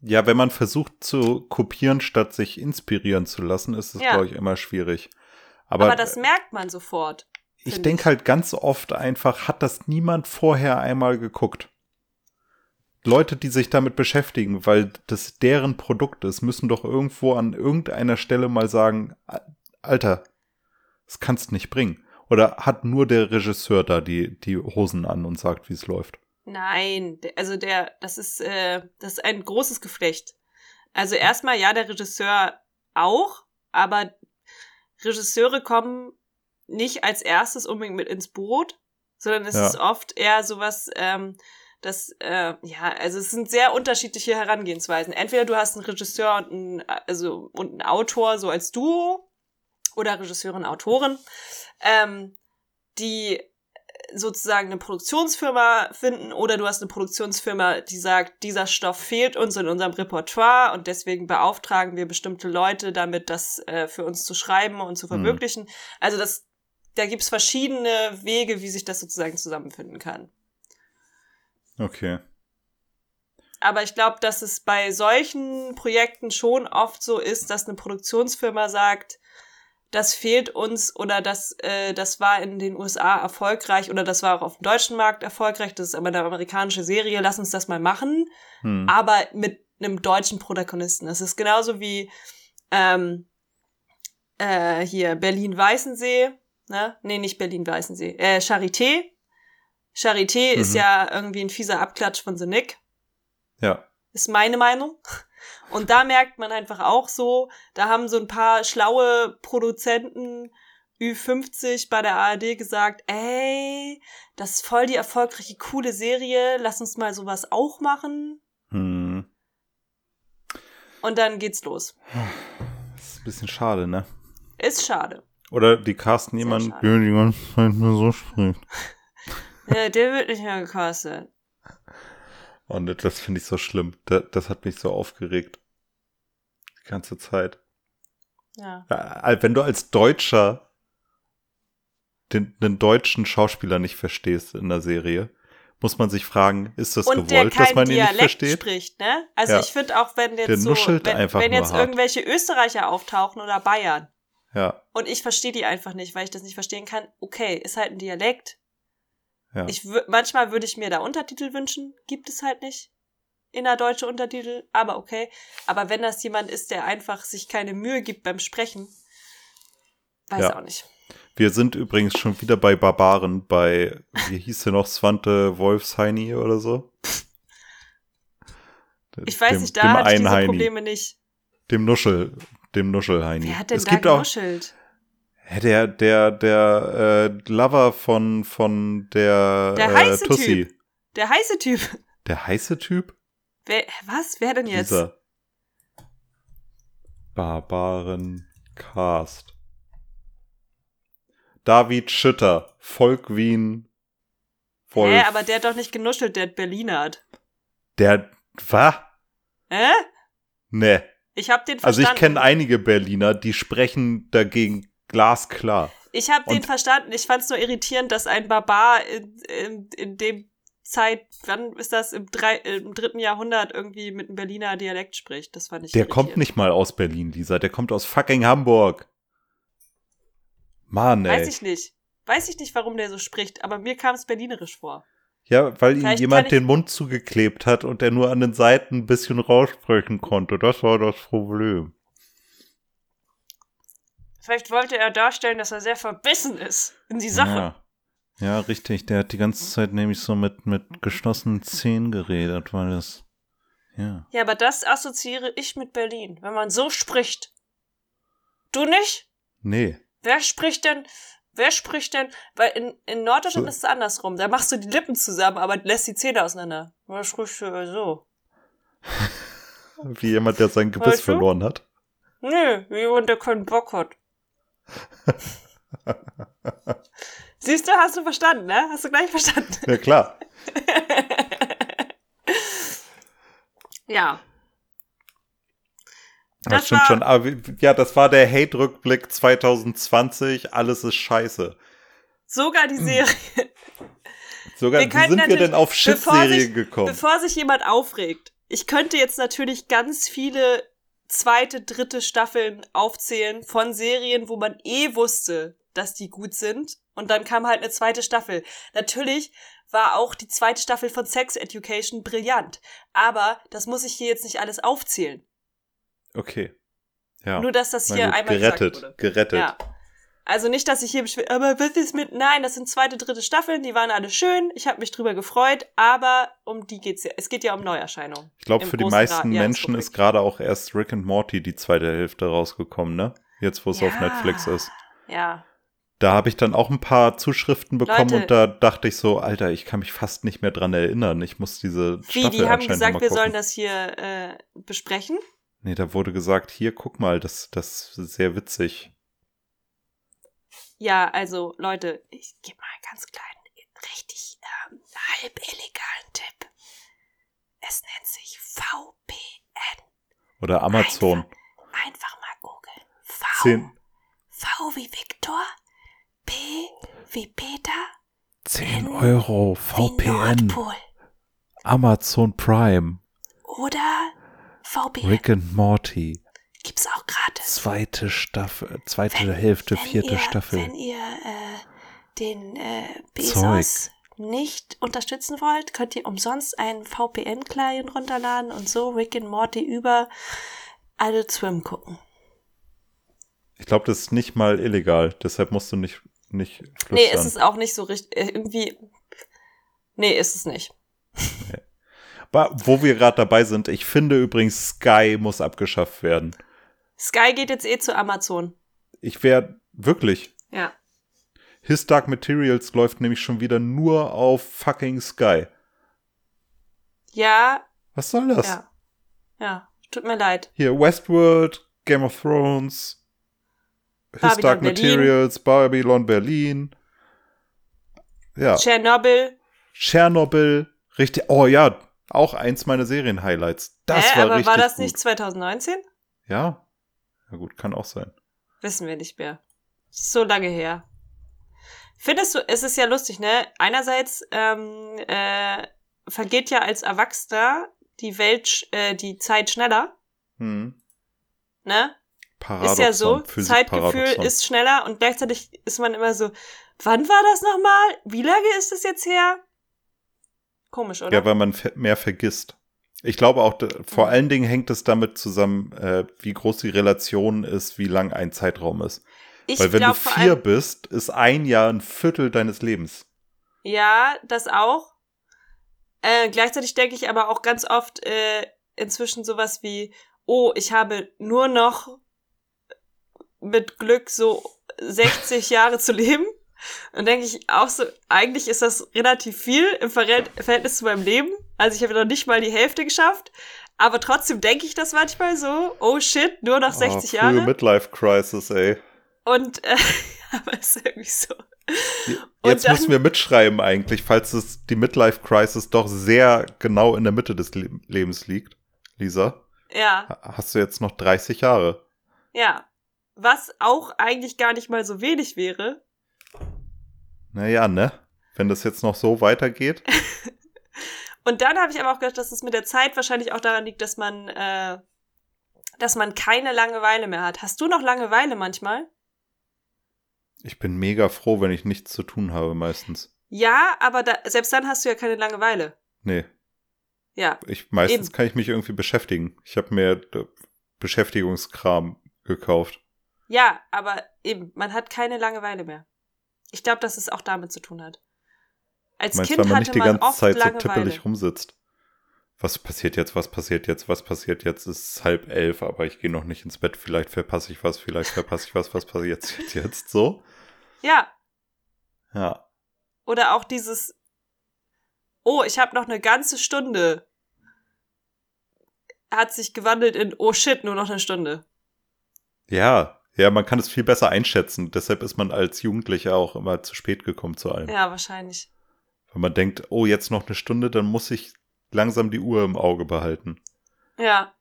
Ja, wenn man versucht zu kopieren, statt sich inspirieren zu lassen, ist es, Ja. glaube ich, immer schwierig. Aber, Aber, das merkt man sofort. ich denke halt ganz oft einfach, hat das niemand vorher einmal geguckt. Leute, die sich damit beschäftigen, weil das deren Produkt ist, müssen doch irgendwo an irgendeiner Stelle mal sagen, "Al- Alter, das kannst nicht bringen. Oder hat nur der Regisseur da die, die Hosen an und sagt, wie es läuft? Nein, also der, das ist, äh, das ist ein großes Geflecht. Also erstmal ja, der Regisseur auch, aber Regisseure kommen nicht als erstes unbedingt mit ins Boot, sondern es Ja. ist oft eher sowas, ähm, das, äh, ja, also es sind sehr unterschiedliche Herangehensweisen. Entweder du hast einen Regisseur und einen, also, und einen Autor so als Duo oder Regisseurin, Autorin, ähm, die sozusagen eine Produktionsfirma finden oder du hast eine Produktionsfirma, die sagt, dieser Stoff fehlt uns in unserem Repertoire und deswegen beauftragen wir bestimmte Leute damit, das äh, für uns zu schreiben und zu Hm. verwirklichen. Also das, da gibt's verschiedene Wege, wie sich das sozusagen zusammenfinden kann. Okay. Aber ich glaube, dass es bei solchen Projekten schon oft so ist, dass eine Produktionsfirma sagt, das fehlt uns oder das, äh, das war in den USA erfolgreich oder das war auch auf dem deutschen Markt erfolgreich, das ist aber eine amerikanische Serie, lass uns das mal machen, Hm. aber mit einem deutschen Protagonisten. Das ist genauso wie ähm, äh, hier Berlin-Weißensee, ne? Nee, nicht Berlin-Weißensee, äh, Charité. Charité ist Mhm. ja irgendwie ein fieser Abklatsch von The Nick Ja. ist meine Meinung. Und da merkt man einfach auch so, da haben so ein paar schlaue Produzenten Ü50 bei der ARD gesagt, ey, das ist voll die erfolgreiche, coole Serie, lass uns mal sowas auch machen. Hm. Und dann geht's los. Das ist ein bisschen schade, ne? Ist schade. Oder die casten jemanden, der die ganze Zeit nur so spricht. Ja, der wird nicht mehr gecastet. Und das finde ich so schlimm. Das, das hat mich so aufgeregt. Die ganze Zeit. Ja. Ja, Wenn du als Deutscher den, den deutschen Schauspieler nicht verstehst in der Serie, muss man sich fragen, ist das Und gewollt, dass man ihn nicht versteht? spricht, ne? Also Ja. ich finde auch, wenn jetzt so, wenn, wenn jetzt irgendwelche Österreicher auftauchen oder Bayern, Ja, und ich verstehe die einfach nicht, weil ich das nicht verstehen kann. Okay, ist halt ein Dialekt. Ja. Ich manchmal würde ich mir da Untertitel wünschen, gibt es halt nicht. Innerdeutsche Untertitel, aber okay. Aber wenn das jemand ist, der einfach sich keine Mühe gibt beim Sprechen, weiß Ja. auch nicht. Wir sind übrigens schon wieder bei Barbaren, bei, wie hieß der noch, Swante Wolfsheini oder so? Ich weiß dem, nicht, da hatte ich diese Heini, Probleme nicht. Dem Nuschel, dem Nuschelheini. Wer hat denn es da gibt auch, genuschelt? Hä, der, der, der äh, Lover von, von der, Der äh, heiße Tussi. Typ. Der heiße Typ. Der heiße Typ? Wer, was? Wer denn jetzt? Dieser Barbaren Cast. David Schütter, Volk Wien, Wolf. Hä, aber der hat doch nicht genuschelt, der hat Berlinert. Der, was? Hä? Ne. Ich hab den Also verstanden. ich kenne einige Berliner, die sprechen dagegen glasklar. Ich habe den verstanden. Ich fand es nur irritierend, dass ein Barbar in, in, in dem Zeit, wann ist das, im, drei, im dritten Jahrhundert irgendwie mit einem Berliner Dialekt spricht. Das fand ich Der kommt nicht mal aus Berlin, Lisa. Der kommt aus fucking Hamburg. Mann, ey. Weiß ich nicht. Weiß ich nicht, warum der so spricht, aber mir kam es berlinerisch vor. Ja, weil ihm Vielleicht kann jemand den Mund zugeklebt hat und er nur an den Seiten ein bisschen raussprechen konnte. Das war das Problem. Vielleicht wollte er darstellen, dass er sehr verbissen ist in die Sache. Ja. ja, richtig. Der hat die ganze Zeit nämlich so mit, mit geschlossenen Zähnen geredet, weil das. Ja. Ja, aber das assoziiere ich mit Berlin, wenn man so spricht. Du nicht? Nee. Wer spricht denn, wer spricht denn, weil in, in Norddeutschland So. ist es andersrum. Da machst du die Lippen zusammen, aber lässt die Zähne auseinander. Wer spricht so? Wie jemand, der sein Gebiss Weißt du? verloren hat. Nö, wie jemand, der keinen Bock hat. Siehst du, hast du verstanden, ne? Hast du gleich verstanden. Ja, klar. Ja. Das, Das stimmt war- schon. Aber, ja, das war der Hate-Rückblick 2020. Alles ist scheiße. Sogar die Serie. Sogar, Wir wie sind wir denn auf sich- gekommen? Bevor sich jemand aufregt, ich könnte jetzt natürlich ganz viele zweite, dritte Staffeln aufzählen von Serien, wo man eh wusste, dass die gut sind. Und dann kam halt eine zweite Staffel. Natürlich war auch die zweite Staffel von Sex Education brillant. Aber das muss ich hier jetzt nicht alles aufzählen. Okay. Ja. Nur, dass das hier einmal gerettet. Gerettet. Ja. Also nicht, dass ich hier beschwere, aber was ist mit, nein, das sind zweite, dritte Staffeln, die waren alle schön, ich habe mich drüber gefreut, aber um die geht's ja, es geht ja um Neuerscheinungen. Ich glaube, für die meisten Ra- Menschen Jahresrückblick. ist gerade auch erst Rick and Morty die zweite Hälfte rausgekommen, ne? Jetzt, wo es auf Ja. Netflix ist. Ja, Da habe ich dann auch ein paar Zuschriften bekommen Leute. und da dachte ich so, Alter, ich kann mich fast nicht mehr dran erinnern. Ich muss diese wie, Staffel die haben gesagt, wir sollen das hier äh, besprechen. Nee, da wurde gesagt, hier, guck mal, das, das ist sehr witzig. Ja, also Leute, ich gebe mal einen ganz kleinen, richtig ähm, halb illegalen Tipp. Es nennt sich VPN. Oder Amazon. Einfach, einfach mal googeln. V, Zehn, v wie Viktor, P wie Peter, 10 Euro wie VPN. Amazon Prime. Oder VPN. Rick and Morty. Gibt's auch gratis. Zweite Staffel, zweite Wenn- Hälfte, wenn vierte ihr, Staffel. Wenn ihr äh, den äh, Bezos Zeug. nicht unterstützen wollt, könnt ihr umsonst einen VPN-Client runterladen und so Rick and Morty über Adult Swim gucken. Ich glaube, das ist nicht mal illegal, deshalb musst du nicht, nicht flüstern. Nee, ist es auch nicht so richtig. äh, Irgendwie. Nee, ist es nicht. Aber wo wir gerade dabei sind, ich finde übrigens, Sky muss abgeschafft werden. Sky geht jetzt eh zu Amazon. Ich wäre wirklich. Ja. His Dark Materials läuft nämlich schon wieder nur auf fucking Sky. Ja, Was soll das? ja. Ja, tut mir leid. Hier, Westworld, Game of Thrones, His Babylon Dark Berlin. Materials, Babylon Berlin. Ja, Tschernobyl. Tschernobyl, richtig. Oh ja, auch eins meiner Serien-Highlights. Das Hä, war aber richtig war das gut. nicht 2019? Ja. Ja gut, kann auch sein. Wissen wir nicht mehr. So lange her. Findest du, es ist ja lustig, ne? Einerseits ähm, äh, vergeht ja als Erwachsener die Welt, äh, die Zeit schneller, Hm. ne? Paradoxon, ist ja so, Physikparadoxon. Zeitgefühl ist schneller und gleichzeitig ist man immer so, wann war das nochmal? Wie lange ist das jetzt her? Komisch, oder? Ja, weil man mehr vergisst. Ich glaube auch, vor allen Dingen hängt es damit zusammen, äh, wie groß die Relation ist, wie lang ein Zeitraum ist. ich weil wenn glaub du vier bist, ist ein Jahr ein Viertel deines Lebens. Ja, das auch. Äh, gleichzeitig denke ich aber auch ganz oft äh, inzwischen sowas wie, oh, ich habe nur noch mit Glück so 60 Jahre zu leben. Und denke ich auch so, eigentlich ist das relativ viel im Verhält- Verhältnis zu meinem Leben. Also ich habe noch nicht mal die Hälfte geschafft. Aber trotzdem denke ich das manchmal so, oh shit, nur noch 60 oh, Jahre. Midlife Crisis, ey. Und äh, aber es ist irgendwie so. Und Jetzt dann- müssen wir mitschreiben eigentlich, falls es die Midlife Crisis doch sehr genau in der Mitte des Le Lebens liegt. Lisa, Ja. ha- hast du jetzt noch 30 Jahre? Ja. Was auch eigentlich gar nicht mal so wenig wäre. Naja, ne? Wenn das jetzt noch so weitergeht. Und dann habe ich aber auch gedacht, dass es mit der Zeit wahrscheinlich auch daran liegt, dass man, äh, dass man keine Langeweile mehr hat. Hast du noch Langeweile manchmal? Ich bin mega froh, wenn ich nichts zu tun habe meistens. Ja, aber da, selbst dann hast du ja keine Langeweile. Nee, Ja. ich, meistens Eben. kann ich mich irgendwie beschäftigen. Ich habe mir äh, Beschäftigungskram gekauft. Ja, aber eben, man hat keine Langeweile mehr. Ich glaube, dass es auch damit zu tun hat. Als Meinst, Kind weil man nicht die ganze Zeit so tippelig rumsitzt. Was passiert jetzt, was passiert jetzt, was passiert jetzt? Es ist halb elf, aber ich gehe noch nicht ins Bett. Vielleicht verpasse ich was, vielleicht verpasse ich was, was passiert jetzt, jetzt so? Ja, Ja. Oder auch dieses, oh, ich habe noch eine ganze Stunde. Hat sich gewandelt in, oh shit, nur noch eine Stunde. Ja, ja, man kann es viel besser einschätzen. Deshalb ist man als Jugendlicher auch immer zu spät gekommen zu allem. Ja, wahrscheinlich. Wenn man denkt, oh, jetzt noch eine Stunde, dann muss ich langsam die Uhr im Auge behalten. Ja,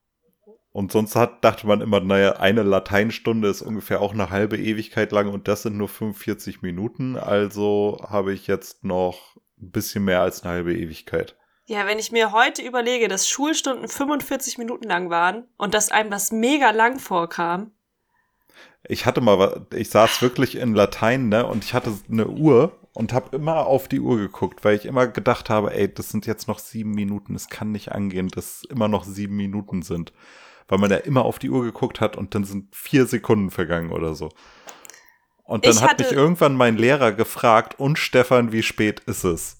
Und sonst hat, dachte man immer, naja, eine Lateinstunde ist ungefähr auch eine halbe Ewigkeit lang und das sind nur 45 Minuten. Also habe ich jetzt noch ein bisschen mehr als eine halbe Ewigkeit. Ja, wenn ich mir heute überlege, dass Schulstunden 45 Minuten lang waren und dass einem das mega lang vorkam. Ich hatte mal, ich saß wirklich in Latein, ne, und ich hatte eine Uhr und habe immer auf die Uhr geguckt, weil ich immer gedacht habe, ey, das sind jetzt noch sieben Minuten, es kann nicht angehen, dass immer noch sieben Minuten sind. Weil man ja immer auf die Uhr geguckt hat und dann sind vier Sekunden vergangen oder so. Und dann hat mich irgendwann mein Lehrer gefragt, und Stefan, wie spät ist es?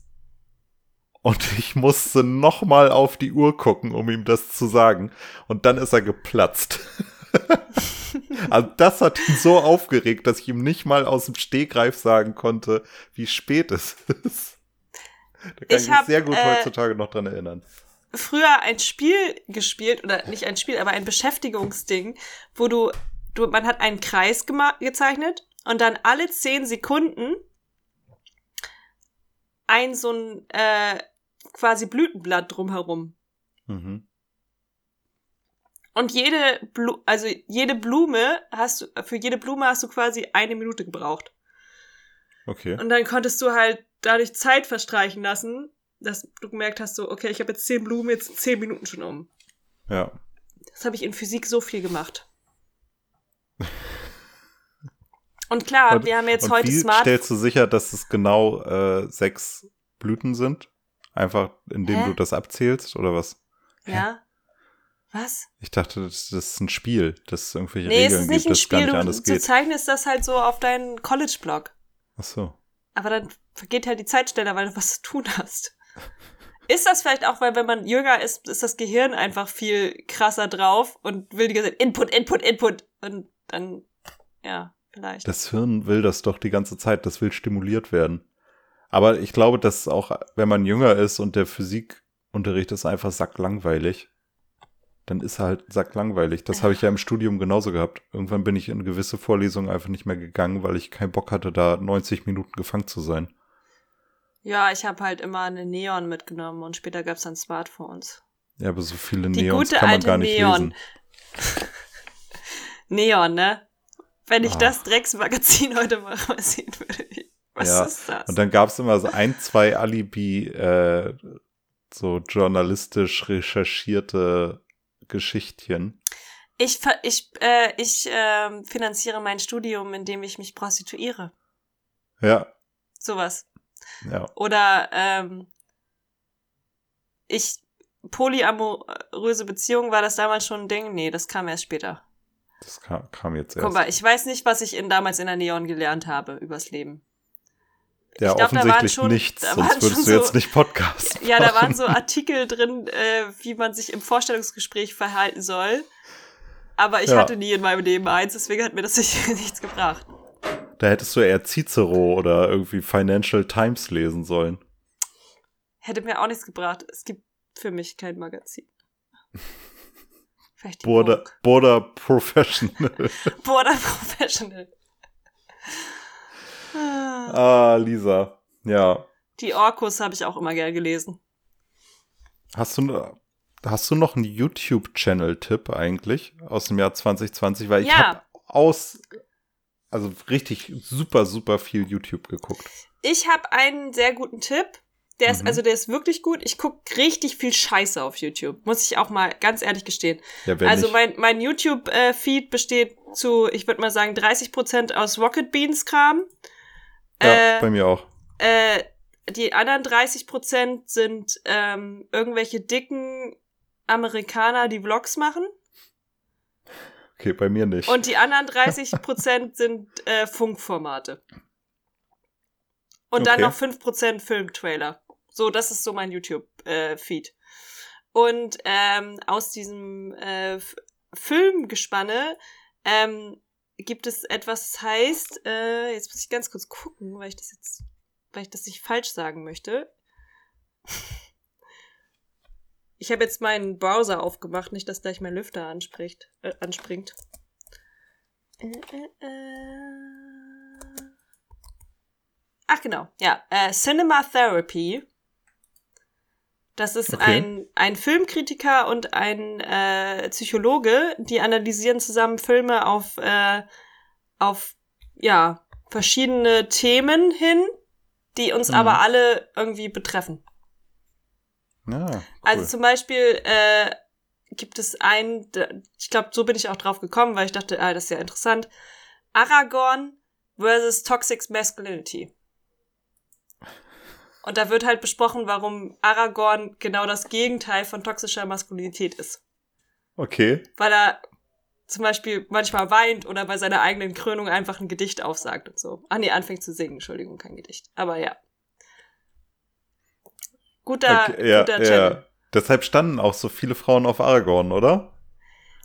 Und ich musste nochmal auf die Uhr gucken, um ihm das zu sagen. Und dann ist er geplatzt. also das hat ihn so aufgeregt, dass ich ihm nicht mal aus dem Stegreif sagen konnte, wie spät es ist. Da kann ich, Ich mich hab, sehr gut äh, heutzutage noch dran erinnern. früher ein Spiel gespielt, oder nicht ein Spiel, aber ein Beschäftigungsding, wo du, du man hat einen Kreis gezeichnet und dann alle zehn Sekunden ein so ein äh, quasi Blütenblatt drumherum. Mhm. Und jede Blu also jede Blume hast du, für jede Blume hast du quasi eine Minute gebraucht. Okay. Und dann konntest du halt dadurch Zeit verstreichen lassen, dass du gemerkt hast, so, okay, ich habe jetzt zehn Blumen, jetzt zehn Minuten schon um. Ja. Das habe ich in Physik so viel gemacht. Und klar, Und- wir haben jetzt heute wie Smart. stellst du sicher, dass es genau äh, sechs Blüten sind? Einfach, indem Hä? du das abzählst oder was? Ja. Was? Ich dachte, das, das ist ein Spiel, das es irgendwelche Nee, es Regeln ist nicht gibt, ein gar Spiel. nicht Du, du zeichnest das halt so auf deinen College-Blog. Ach so. Aber dann vergeht halt die Zeit schneller, weil du was zu tun hast. Ist das vielleicht auch, weil wenn man jünger ist, ist das Gehirn einfach viel krasser drauf und will die ganze Zeit Input, Input, Input. Und dann, ja, vielleicht. Das Hirn will das doch die ganze Zeit, das will stimuliert werden. Aber ich glaube, dass auch, wenn man jünger ist und der Physikunterricht ist einfach sacklangweilig, dann ist er halt sacklangweilig. Das habe ich ja im Studium genauso gehabt. Irgendwann bin ich in gewisse Vorlesungen einfach nicht mehr gegangen, weil ich keinen Bock hatte, da 90 Minuten gefangen zu sein. Ja, ich habe halt immer eine Neon mitgenommen und später gab's dann Smartphones. Ja, aber so viele Die Neons gute kann man alte gar nicht Neon. lesen. Neon, ne? Wenn ich Ah. das Drecksmagazin heute mal mal sehen würde. Was Ja, ist das? Und dann gab es immer so ein, zwei Alibi, äh, so journalistisch recherchierte Geschichtchen. ich ich, äh, ich ähm, finanziere mein Studium, indem ich mich prostituiere. Ja, Sowas. ja. Oder ähm, ich polyamoröse Beziehung, war das damals schon ein Ding? Nee, das kam erst später. Das kam, kam jetzt erst. Guck mal, ich weiß nicht, was ich in, damals in der Neon gelernt habe übers Leben. Ja, ich glaub, offensichtlich schon- nichts, sonst würdest du jetzt so- nicht Podcast Ja, da waren so Artikel drin, äh, wie man sich im Vorstellungsgespräch verhalten soll. Aber ich Ja. hatte nie in meinem Leben eins, deswegen hat mir das nicht, nichts gebracht. Da hättest du eher Cicero oder irgendwie Financial Times lesen sollen. Hätte mir auch nichts gebracht. Es gibt für mich kein Magazin. Vielleicht die Border. Border Professional. Border Professional. Ah. ah, Lisa. Ja. Die Orkus habe ich auch immer gern gelesen. Hast du, hast du noch einen YouTube-Channel-Tipp eigentlich aus dem Jahr 2020? Weil ich Ja. habe aus, also richtig super, super viel YouTube geguckt. Ich habe einen sehr guten Tipp. Der ist, Mhm. also der ist wirklich gut. Ich guck richtig viel Scheiße auf YouTube. Muss ich auch mal ganz ehrlich gestehen. Ja, Also nicht, mein, mein YouTube-Feed besteht zu, ich würde mal sagen, 30% aus Rocket Beans Kram. Ja, äh, bei mir auch. Äh, die anderen 30% sind ähm, irgendwelche dicken Amerikaner, die Vlogs machen. Okay, bei mir nicht. Und die anderen 30% sind äh, Funkformate. Und dann Okay. noch 5% Filmtrailer. So, das ist so mein YouTube-Feed. Und ähm, aus diesem äh, Filmgespanne ähm, gibt es etwas, das heißt, äh, jetzt muss ich ganz kurz gucken, weil ich das jetzt, weil ich das nicht falsch sagen möchte. Ich habe jetzt meinen Browser aufgemacht, nicht, dass gleich mein Lüfter anspricht, äh, anspringt. Äh, äh, äh. Ach genau, ja. Äh, Cinema Therapy. Das ist Okay. ein, ein Filmkritiker und ein äh, Psychologe, die analysieren zusammen Filme auf, äh, auf ja, verschiedene Themen hin, die uns Mhm. aber alle irgendwie betreffen. Ja, cool. Also zum Beispiel äh, gibt es einen, ich glaube, so bin ich auch drauf gekommen, weil ich dachte, ah, das ist ja interessant. Aragorn versus Toxic Masculinity. Und da wird halt besprochen, warum Aragorn genau das Gegenteil von toxischer Maskulinität ist. okay. Weil er zum Beispiel manchmal weint oder bei seiner eigenen Krönung einfach ein Gedicht aufsagt und so. Ah nee, anfängt zu singen, Entschuldigung, kein Gedicht. Aber ja. Guter, Okay, ja, guter Channel. ja. Deshalb standen auch so viele Frauen auf Aragorn, oder?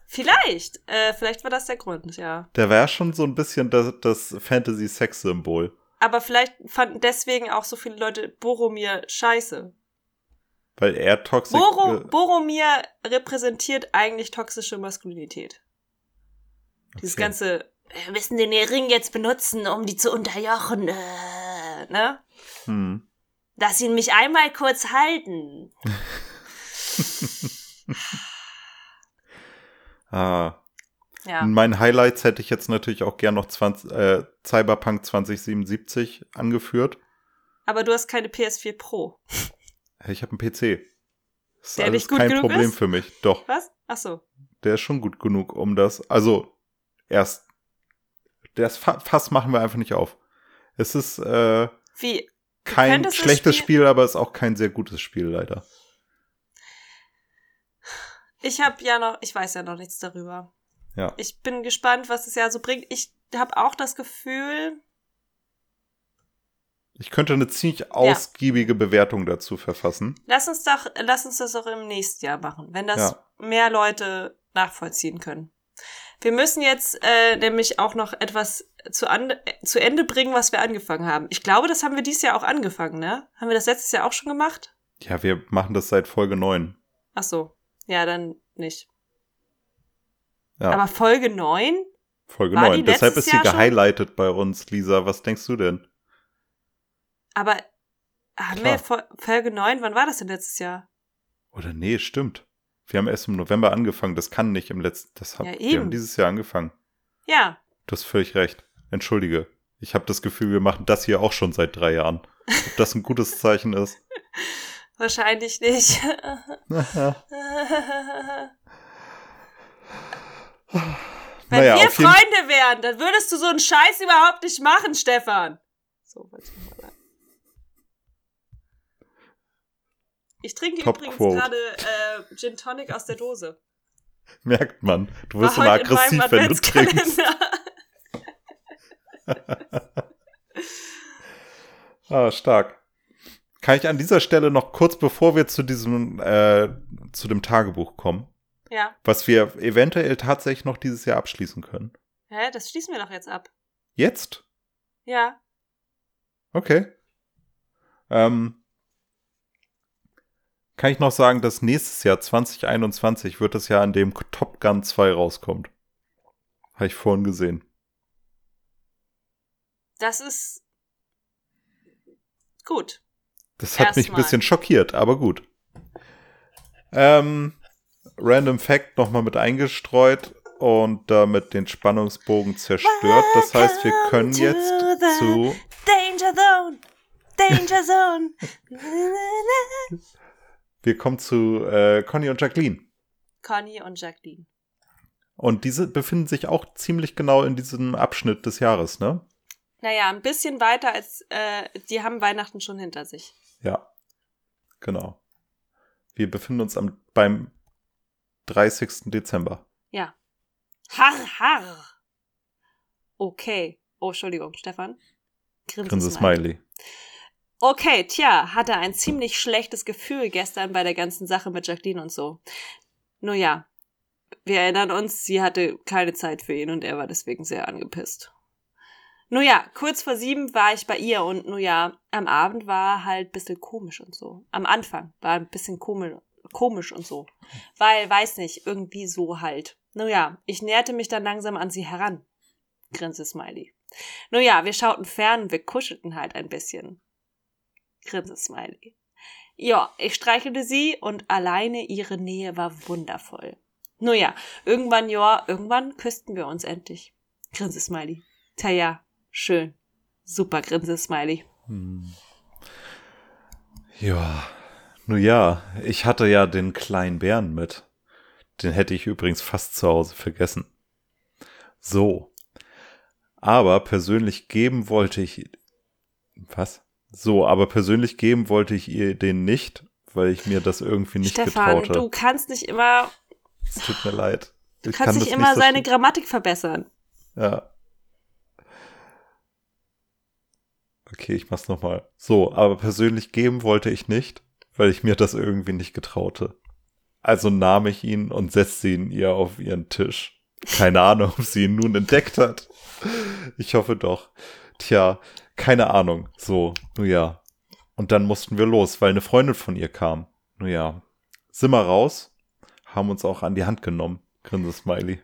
Vielleicht, äh, vielleicht war das der Grund, ja. Der war ja schon so ein bisschen das, das Fantasy-Sex-Symbol. Aber vielleicht fanden deswegen auch so viele Leute Boromir scheiße. Weil er toxisch. Boro, Boromir repräsentiert eigentlich toxische Maskulinität. Dieses Okay. ganze, äh, wir müssen den Ring jetzt benutzen, um die zu unterjochen, äh, ne? hm. Lass ihn mich einmal kurz halten. Ah. Ja. Mein Highlights hätte ich jetzt natürlich auch gern noch 20, äh, Cyberpunk 2077 angeführt. Aber du hast keine PS4 Pro. Ich habe einen PC. Das ist Der alles nicht gut kein genug Problem ist? für mich. Doch, Was? Ach so. der ist schon gut genug, um das. Also, erst. Das Fa- Fass machen wir einfach nicht auf. Es ist äh, Wie? kein schlechtes Spiel- Spiel, aber es ist auch kein sehr gutes Spiel, leider. Ich habe ja noch, ich weiß ja noch nichts darüber. Ja. Ich bin gespannt, was das Jahr so bringt. Ich habe auch das Gefühl, Ich könnte eine ziemlich ausgiebige Bewertung dazu verfassen. lass uns doch, lass uns das auch im nächsten Jahr machen, wenn das Ja. mehr Leute nachvollziehen können. Wir müssen jetzt äh, nämlich auch noch etwas zu, an, zu Ende bringen, was wir angefangen haben. Ich glaube, das haben wir dieses Jahr auch angefangen, ne? Haben wir das letztes Jahr auch schon gemacht? Ja, wir machen das seit Folge 9. Ach so. Ja, dann nicht. Ja, Aber Folge 9? Folge war die 9. Deshalb ist sie gehighlightet bei uns, Lisa. Was denkst du denn? Aber haben Klar. wir Fol- Folge 9, wann war das denn letztes Jahr? Oder nee, stimmt. Wir haben erst im November angefangen. Das kann nicht im letzten. Das hat, Ja, wir haben eben. dieses Jahr angefangen. Ja, Du hast völlig recht. Entschuldige. Ich habe das Gefühl, wir machen das hier auch schon seit drei Jahren. Ob das ein gutes Zeichen ist? wahrscheinlich nicht. Wenn Naja, wir Freunde wären, dann würdest du so einen Scheiß überhaupt nicht machen, Stefan. So, wollte ich mal. Ich trinke Top übrigens gerade äh, Gin Tonic aus der Dose. Merkt man. Du wirst immer aggressiv, wenn du trinkst. Ah, stark. Kann ich an dieser Stelle noch kurz, bevor wir zu diesem, äh, zu dem Tagebuch kommen, ja. was wir eventuell tatsächlich noch dieses Jahr abschließen können? Hä, das schließen wir doch jetzt ab. Jetzt? Ja. Okay. Ähm, kann ich noch sagen, dass nächstes Jahr 2021 wird das Jahr, in dem Top Gun 2 rauskommt. Habe ich vorhin gesehen. Das ist gut. Das hat mich ein Erstmal. bisschen schockiert, aber gut. Ähm, Random Fact nochmal mit eingestreut und damit den Spannungsbogen zerstört. Das heißt, wir können jetzt zu Danger Zone! Danger Zone! wir kommen zu äh, Conny und Jacqueline. Conny und Jacqueline. Und diese befinden sich auch ziemlich genau in diesem Abschnitt des Jahres, ne? Naja, ein bisschen weiter als, äh, die haben Weihnachten schon hinter sich. Ja. Genau. Wir befinden uns am, beim 30. Dezember. Ja. Har, har. Okay. Oh, Entschuldigung, Stefan. Grinse Smiley. Okay, tja, hatte ein ziemlich schlechtes Gefühl gestern bei der ganzen Sache mit Jacqueline und so. Nur ja, wir erinnern uns, sie hatte keine Zeit für ihn und er war deswegen sehr angepisst. Nur ja, kurz vor sieben war ich bei ihr und nur ja, am Abend war halt ein bisschen komisch und so. Am Anfang war ein bisschen komisch, komisch und so. Weil, weiß nicht, irgendwie so halt. Nur ja, ich näherte mich dann langsam an sie heran. Grinse Smiley. Nur ja, wir schauten fern wir kuschelten halt ein bisschen. Grinse Smiley. Ja, ich streichelte sie und alleine ihre Nähe war wundervoll. Nur ja, irgendwann, ja, irgendwann küssten wir uns endlich. Grinse Smiley. Tja, ja, schön. Super Grinse Smiley. Hm. Ja, nun ja, ich hatte ja den kleinen Bären mit. Den hätte ich übrigens fast zu Hause vergessen. So. Aber persönlich geben wollte ich. Was? So, aber persönlich geben wollte ich ihr den nicht, weil ich mir das irgendwie nicht Stefan, getraute. du kannst nicht immer. Es tut mir leid. Du Ich kannst kann das immer nicht so seine Grammatik verbessern. Ja. Okay, ich mach's nochmal. So, aber persönlich geben wollte ich nicht, weil ich mir das irgendwie nicht getraute. Also nahm ich ihn und setzte ihn ihr auf ihren Tisch. Keine Ahnung, ob sie ihn nun entdeckt hat. Ich hoffe doch. Tja, keine Ahnung. So, nun ja. Und dann mussten wir los, weil eine Freundin von ihr kam. Nun ja. Sind wir raus, haben uns auch an die Hand genommen. Grinse Smiley.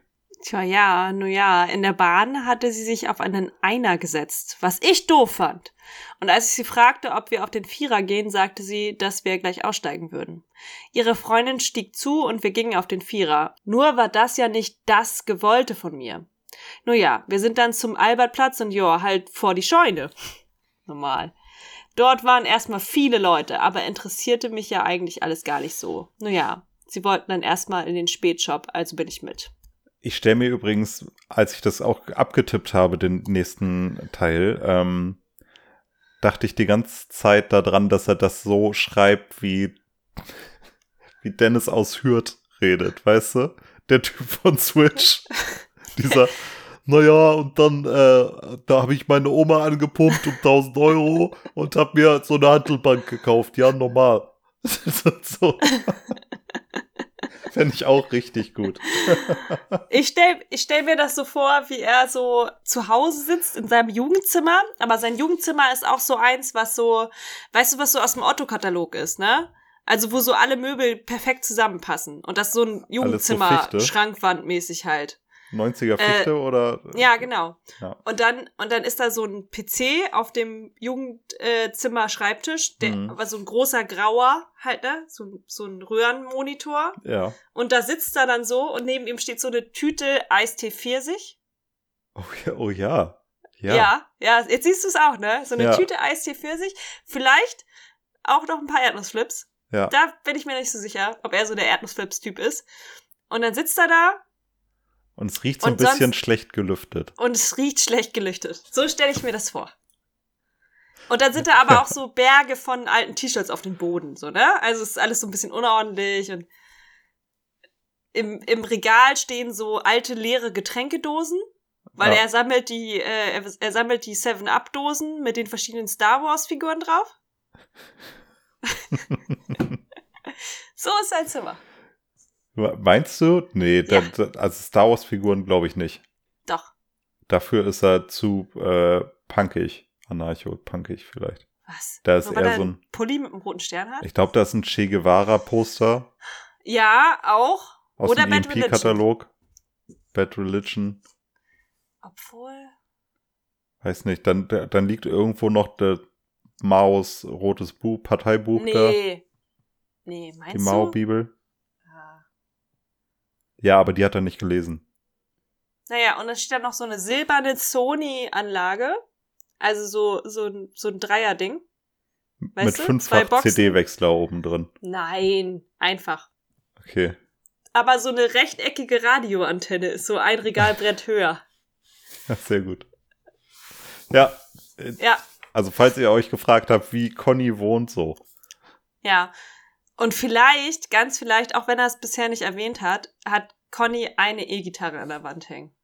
Tja, ja, nun ja, in der Bahn hatte sie sich auf einen Einer gesetzt, was ich doof fand. Und als ich sie fragte, ob wir auf den Vierer gehen, sagte sie, dass wir gleich aussteigen würden. Ihre Freundin stieg zu und wir gingen auf den Vierer. Nur war das ja nicht das Gewollte von mir. Nun ja, wir sind dann zum Albertplatz und ja, halt vor die Scheune. Normal. Dort waren erstmal viele Leute, aber interessierte mich ja eigentlich alles gar nicht so. Nun ja, sie wollten dann erstmal in den Spätshop, also bin ich mit. Ich stelle mir übrigens, als ich das auch abgetippt habe, den nächsten Teil, ähm, dachte ich die ganze Zeit daran, dass er das so schreibt, wie, wie Dennis aus Hürth redet, weißt du? Der Typ von Switch. Dieser, naja, und dann, äh, da habe ich meine Oma angepumpt um 1000 Euro und habe mir so eine Handelbank gekauft. Ja, normal. so. Fände ich auch richtig gut. Ich stell, ich stell mir das so vor, wie er so zu Hause sitzt in seinem Jugendzimmer, aber sein Jugendzimmer ist auch so eins, was so, weißt du, was so aus dem Otto-Katalog ist, ne? Also wo so alle Möbel perfekt zusammenpassen und das so ein Jugendzimmer, Fichte? Schrankwandmäßig halt. 90er Fichte oder? Ja, genau. Ja. Und dann, und dann ist da so ein PC auf dem Jugendzimmer Schreibtisch, der, Mhm. aber so ein großer grauer halt, ne? So, ein- so ein Röhrenmonitor. Ja. Und da sitzt er dann so und neben ihm steht so eine Tüte Eistee Pfirsich. Oh ja. Oh ja. Ja. Ja, ja, jetzt siehst du es auch, ne? So eine Ja. Tüte Eistee Pfirsich. Vielleicht auch noch ein paar Erdnussflips. Ja. Da bin ich mir nicht so sicher, ob er so der Erdnussflips-Typ ist. Und dann sitzt er da Und es riecht so ein Und sonst- bisschen schlecht gelüftet. und es riecht schlecht gelüftet. So stelle ich mir das vor. Und dann sind da aber auch so Berge von alten T-Shirts auf dem Boden, so, ne? Also es ist alles so ein bisschen unordentlich und im, im Regal stehen so alte leere Getränkedosen, weil Ja. er sammelt die, äh, er, er sammelt die Seven-Up-Dosen mit den verschiedenen Star Wars-Figuren drauf. so ist sein Zimmer. Meinst du? Nee, Ja. da, da, also Star Wars-Figuren glaube ich nicht. Doch. Dafür ist er zu äh, punkig. Anarcho-punkig vielleicht. Was? Da ist Nur eher er so ein- Pulli mit einem roten Stern hat? Ich glaube, da ist ein Che Guevara-Poster Ja, auch. aus Oder dem Bad Religion. EMP-Katalog. Bad Religion. Obwohl. Weiß nicht. Dann, da- dann liegt irgendwo noch der Maos rotes Buch, Parteibuch da. Nee. Nee, meinst Die du? Mao-Bibel. Ja. Aber die hat er nicht gelesen. Naja, und dann steht da noch so eine silberne Sony-Anlage. Also so, so, ein- so ein Dreier-Ding. Mit fünffach. CD-Wechsler oben drin. Nein, einfach. Okay. Aber so eine rechteckige Radioantenne ist so ein Regalbrett höher. Ja, sehr gut. Ja, Ja, also falls ihr euch gefragt habt, wie Conny wohnt so. ja. Und vielleicht, ganz vielleicht, auch wenn er es bisher nicht erwähnt hat, hat Conny eine E-Gitarre an der Wand hängen.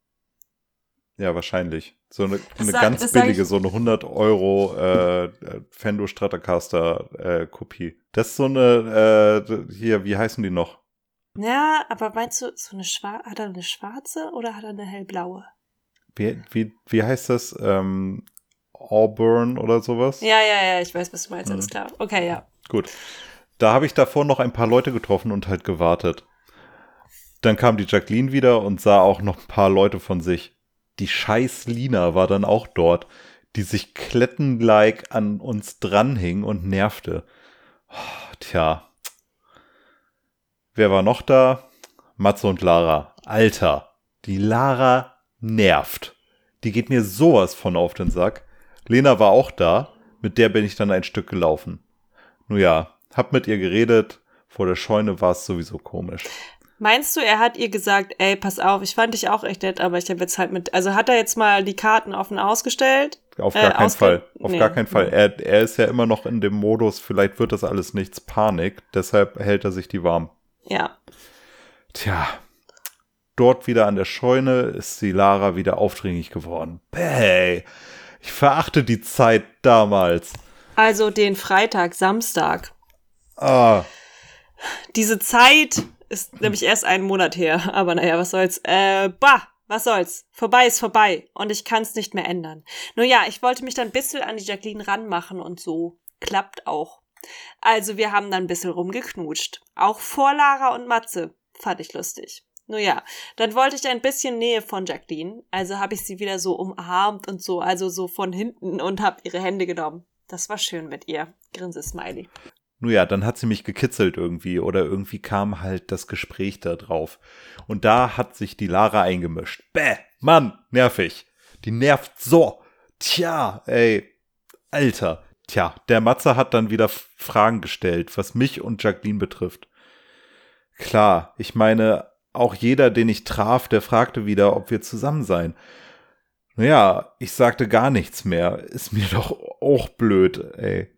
Ja, wahrscheinlich. So eine, eine sag- ganz billige, ich- so eine 100 Euro äh, äh, Fender Stratocaster äh, Kopie. Das ist so eine, äh, hier, wie heißen die noch? Ja, aber meinst du, so eine schwarze, hat er eine schwarze oder hat er eine hellblaue? Wie, wie, wie heißt das? Ähm, Auburn oder sowas? Ja, ja, ja, ich weiß, was du meinst, Mhm. alles klar. Okay, ja. Gut. Da habe ich davor noch ein paar Leute getroffen und halt gewartet. Dann kam die Jacqueline wieder und sah auch noch ein paar Leute von sich. Die scheiß Lina war dann auch dort, die sich klettenlike an uns dranhing und nervte. Oh, tja. Wer war noch da? Matze und Lara. Alter, die Lara nervt. Die geht mir sowas von auf den Sack. Lena war auch da. Mit der bin ich dann ein Stück gelaufen. Nun ja, hab mit ihr geredet. Vor der Scheune war es sowieso komisch. Meinst du, er hat ihr gesagt, ey, pass auf, ich fand dich auch echt nett, aber ich habe jetzt halt mit, also hat er jetzt mal die Karten offen ausgestellt? Auf Äh, gar keinen ausge- Fall. Auf Nee. gar keinen Fall. Er, er ist ja immer noch in dem Modus, vielleicht wird das alles nichts Panik. Deshalb hält er sich die warm. Ja. Tja. dort wieder an der Scheune ist die Lara wieder aufdringlich geworden. Hey, ich verachte die Zeit damals. Also den Freitag, Samstag. Ah, Diese Zeit ist nämlich erst einen Monat her. Aber naja, was soll's. Äh, bah, was soll's. Vorbei ist vorbei. Und ich kann's nicht mehr ändern. Nur ja, ich wollte mich dann ein bisschen an die Jacqueline ranmachen und so. Klappt auch. Also wir haben dann ein bisschen rumgeknutscht. Auch vor Lara und Matze. Fand ich lustig. Nur ja, dann wollte ich ein bisschen Nähe von Jacqueline. Also habe ich sie wieder so umarmt und so, also so von hinten und habe ihre Hände genommen. Das war schön mit ihr. Grinse Smiley. Nun ja, dann hat sie mich gekitzelt irgendwie oder irgendwie kam halt das Gespräch da drauf. Und da hat sich die Lara eingemischt. Bäh, Mann, nervig. Die nervt so. Tja, ey, Alter. Tja, der Matze hat dann wieder Fragen gestellt, was mich und Jacqueline betrifft. Klar, ich meine, auch jeder, den ich traf, der fragte wieder, ob wir zusammen seien. Naja, ich sagte gar nichts mehr. Ist mir doch auch blöd, ey.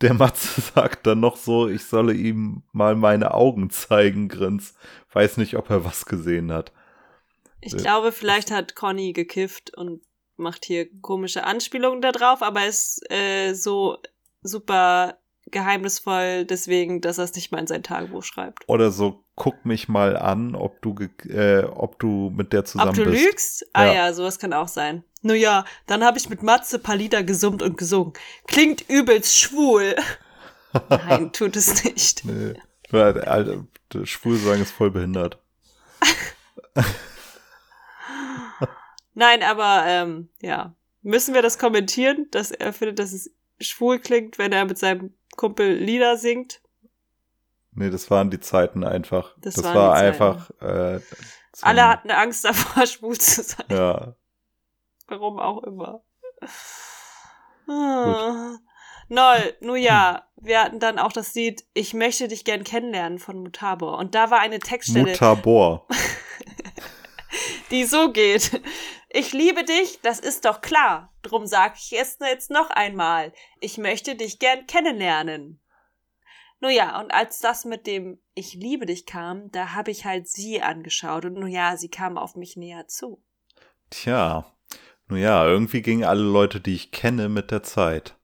Der Matze sagt dann noch so, ich solle ihm mal meine Augen zeigen, grins. Weiß nicht, ob er was gesehen hat. Ich glaube, vielleicht hat Conny gekifft und macht hier komische Anspielungen da drauf, aber ist äh, so super geheimnisvoll deswegen, dass er es nicht mal in sein Tagebuch schreibt. Oder so, guck mich mal an, ob du, äh, ob du mit der zusammen Ob du bist. lügst? Ah Ja. ja, sowas kann auch sein. Nun ja, dann habe ich mit Matze paar Lieder gesummt und gesungen. Klingt übelst schwul. Nein, tut es nicht. Nee. Alter, der Schwulsang ist voll behindert. Nein, aber ähm, ja. Müssen wir das kommentieren, dass er findet, dass es schwul klingt, wenn er mit seinem Kumpel Lieder singt? Nee, das waren die Zeiten einfach. Das Das, war einfach. Äh, Alle hatten Angst davor, schwul zu sein. Ja, Warum auch immer. Ah. Noll, nun ja, wir hatten dann auch das Lied Ich möchte dich gern kennenlernen von Mutabor. Und da war eine Textstelle, Mutabor. die so geht. Ich liebe dich, das ist doch klar. Drum sag ich es jetzt noch einmal. Ich möchte dich gern kennenlernen. Nun ja, und als das mit dem Ich liebe dich kam, da habe ich halt sie angeschaut und nun ja, sie kam auf mich näher zu. Tja, nun ja, irgendwie gingen alle Leute, die ich kenne, mit der Zeit.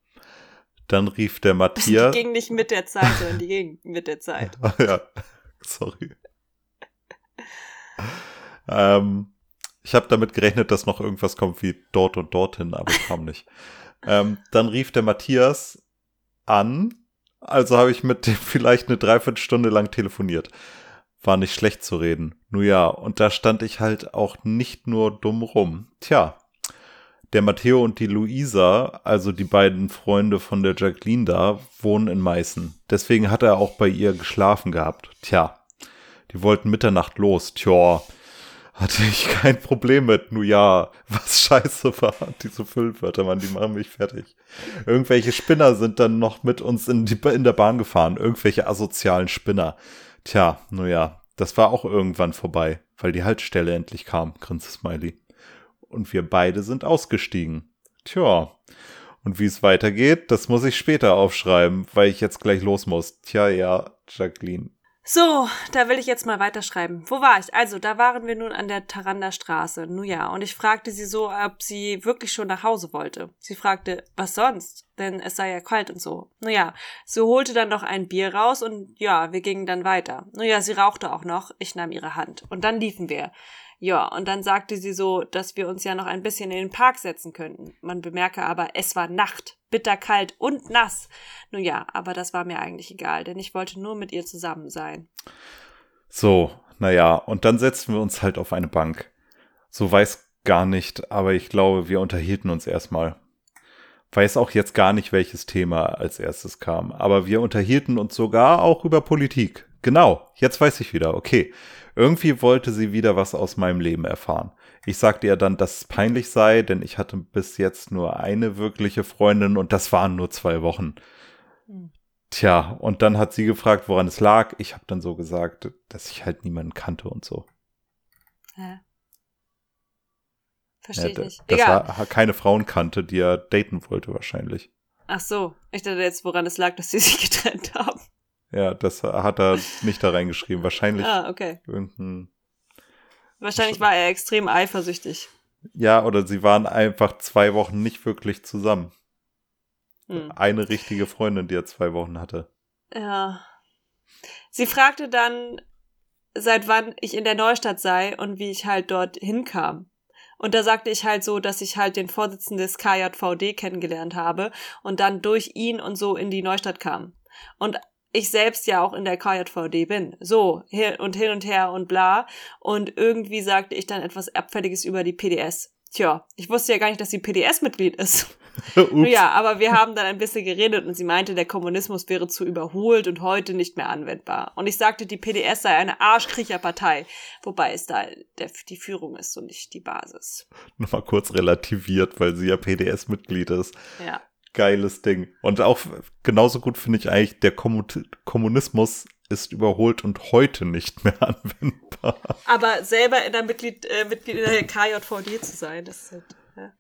Dann rief der Die Matthias. ging nicht mit der Zeit, sondern die ging mit der Zeit. Ja, sorry. ähm, ich habe damit gerechnet, dass noch irgendwas kommt wie dort und dorthin, aber kam nicht. ähm, dann rief der Matthias an, also habe ich mit dem vielleicht eine Dreiviertelstunde lang telefoniert. War nicht schlecht zu reden. Nun ja, und da stand ich halt auch nicht nur dumm rum. Tja, der Matteo und die Luisa, also die beiden Freunde von der Jacqueline da, wohnen in Meißen. Deswegen hat er auch bei ihr geschlafen gehabt. Tja, die wollten Mitternacht los. Tja, hatte ich kein Problem mit. Nun ja, was scheiße war. Diese Füllwörter, Mann, die machen mich fertig. Irgendwelche Spinner sind dann noch mit uns in, die, in der Bahn gefahren. Irgendwelche asozialen Spinner. Tja, nun ja, das war auch irgendwann vorbei, weil die Haltestelle endlich kam, grinste Smiley. Und wir beide sind ausgestiegen. Tja, und wie es weitergeht, das muss ich später aufschreiben, weil ich jetzt gleich los muss. Tja, ja, Jacqueline. So, da will ich jetzt mal weiterschreiben. Wo war ich? Also, da waren wir nun an der Tarander Straße. Nun ja, und ich fragte sie so, ob sie wirklich schon nach Hause wollte. Sie fragte, was sonst? Denn es sei ja kalt und so. Nun ja, sie holte dann noch ein Bier raus und ja, wir gingen dann weiter. Nun ja, sie rauchte auch noch. Ich nahm ihre Hand. Und dann liefen wir. Ja, und dann sagte sie so, dass wir uns ja noch ein bisschen in den Park setzen könnten. Man bemerke aber, es war Nacht, bitterkalt und nass. Nun ja, aber das war mir eigentlich egal, denn ich wollte nur mit ihr zusammen sein. So, naja, und dann setzten wir uns halt auf eine Bank. So weiß gar nicht, aber ich glaube, wir unterhielten uns erstmal. Weiß auch jetzt gar nicht, welches Thema als erstes kam, aber wir unterhielten uns sogar auch über Politik. Genau, jetzt weiß ich wieder, okay. Irgendwie wollte sie wieder was aus meinem Leben erfahren. Ich sagte ihr dann, dass es peinlich sei, denn ich hatte bis jetzt nur eine wirkliche Freundin und das waren nur zwei Wochen. Hm. Tja, und dann hat sie gefragt, woran es lag. Ich habe dann so gesagt, dass ich halt niemanden kannte und so. Hä? Verstehe ich Ja, nicht. dass Egal. er keine Frauen kannte, die er daten wollte wahrscheinlich. Ach so, ich dachte jetzt, woran es lag, dass sie sich getrennt haben. Ja, das hat er nicht da reingeschrieben. Wahrscheinlich Ah, okay. irgendein Wahrscheinlich war er extrem eifersüchtig. Ja, oder sie waren einfach zwei Wochen nicht wirklich zusammen. Hm. Eine richtige Freundin, die er zwei Wochen hatte. Ja. Sie fragte dann, seit wann ich in der Neustadt sei und wie ich halt dort hinkam. Und da sagte ich halt so, dass ich halt den Vorsitzenden des KJVD kennengelernt habe und dann durch ihn und so in die Neustadt kam. Und ich selbst ja auch in der KJVD bin. So, hin und hin und her und bla. Und irgendwie sagte ich dann etwas Abfälliges über die PDS. Tja, ich wusste ja gar nicht, dass sie PDS-Mitglied ist. Ja, aber wir haben dann ein bisschen geredet und sie meinte, der Kommunismus wäre zu überholt und heute nicht mehr anwendbar. Und ich sagte, die PDS sei eine Arschkriecherpartei, wobei es da der, die Führung ist und nicht die Basis. Nochmal kurz relativiert, weil sie ja PDS-Mitglied ist. Ja. Geiles Ding. Und auch genauso gut finde ich eigentlich, der Kommu Kommunismus ist überholt und heute nicht mehr anwendbar. Aber selber in der Mitglied, äh, Mitglied in der KJVD zu sein, das ist halt, ja.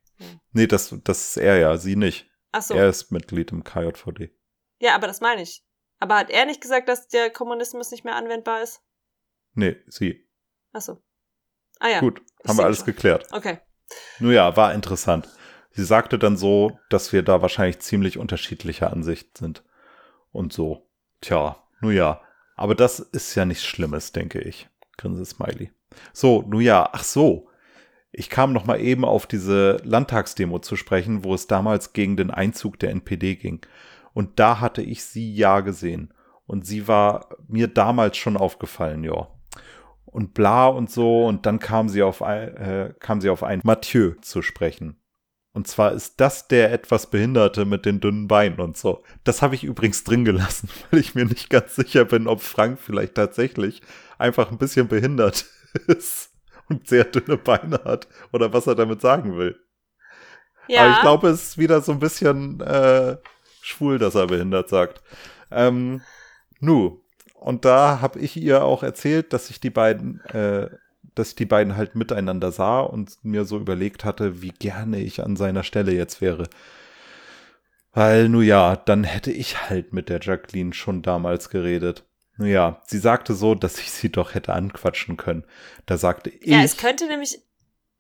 Nee, das, das ist er ja, sie nicht. Ach so. Er ist Mitglied im KJVD. Ja, aber das meine ich. Aber hat er nicht gesagt, dass der Kommunismus nicht mehr anwendbar ist? Nee, sie. Ach so. Ah ja. Gut, ich haben wir alles schon. geklärt. Okay. Nun ja, war interessant. Sie sagte dann so, dass wir da wahrscheinlich ziemlich unterschiedlicher Ansicht sind. Und so. Tja, nun ja. Aber das ist ja nichts Schlimmes, denke ich. Grinse Smiley. So, nun ja, ach so. Ich kam noch mal eben auf diese Landtagsdemo zu sprechen, wo es damals gegen den Einzug der NPD ging. Und da hatte ich sie ja gesehen. Und sie war mir damals schon aufgefallen, ja. Und bla und so. Und dann kam sie auf ein, äh, kam sie auf ein Mathieu zu sprechen. Und zwar ist das der etwas Behinderte mit den dünnen Beinen und so. Das habe ich übrigens drin gelassen, weil ich mir nicht ganz sicher bin, ob Frank vielleicht tatsächlich einfach ein bisschen behindert ist und sehr dünne Beine hat oder was er damit sagen will. Ja. Aber ich glaube, es ist wieder so ein bisschen äh, schwul, dass er behindert sagt. Ähm, nu, und da habe ich ihr auch erzählt, dass ich die beiden, äh, dass ich die beiden halt miteinander sah und mir so überlegt hatte, wie gerne ich an seiner Stelle jetzt wäre. Weil, nu ja, dann hätte ich halt mit der Jacqueline schon damals geredet. Nu ja, sie sagte so, dass ich sie doch hätte anquatschen können. Da sagte ich, ja, es könnte nämlich,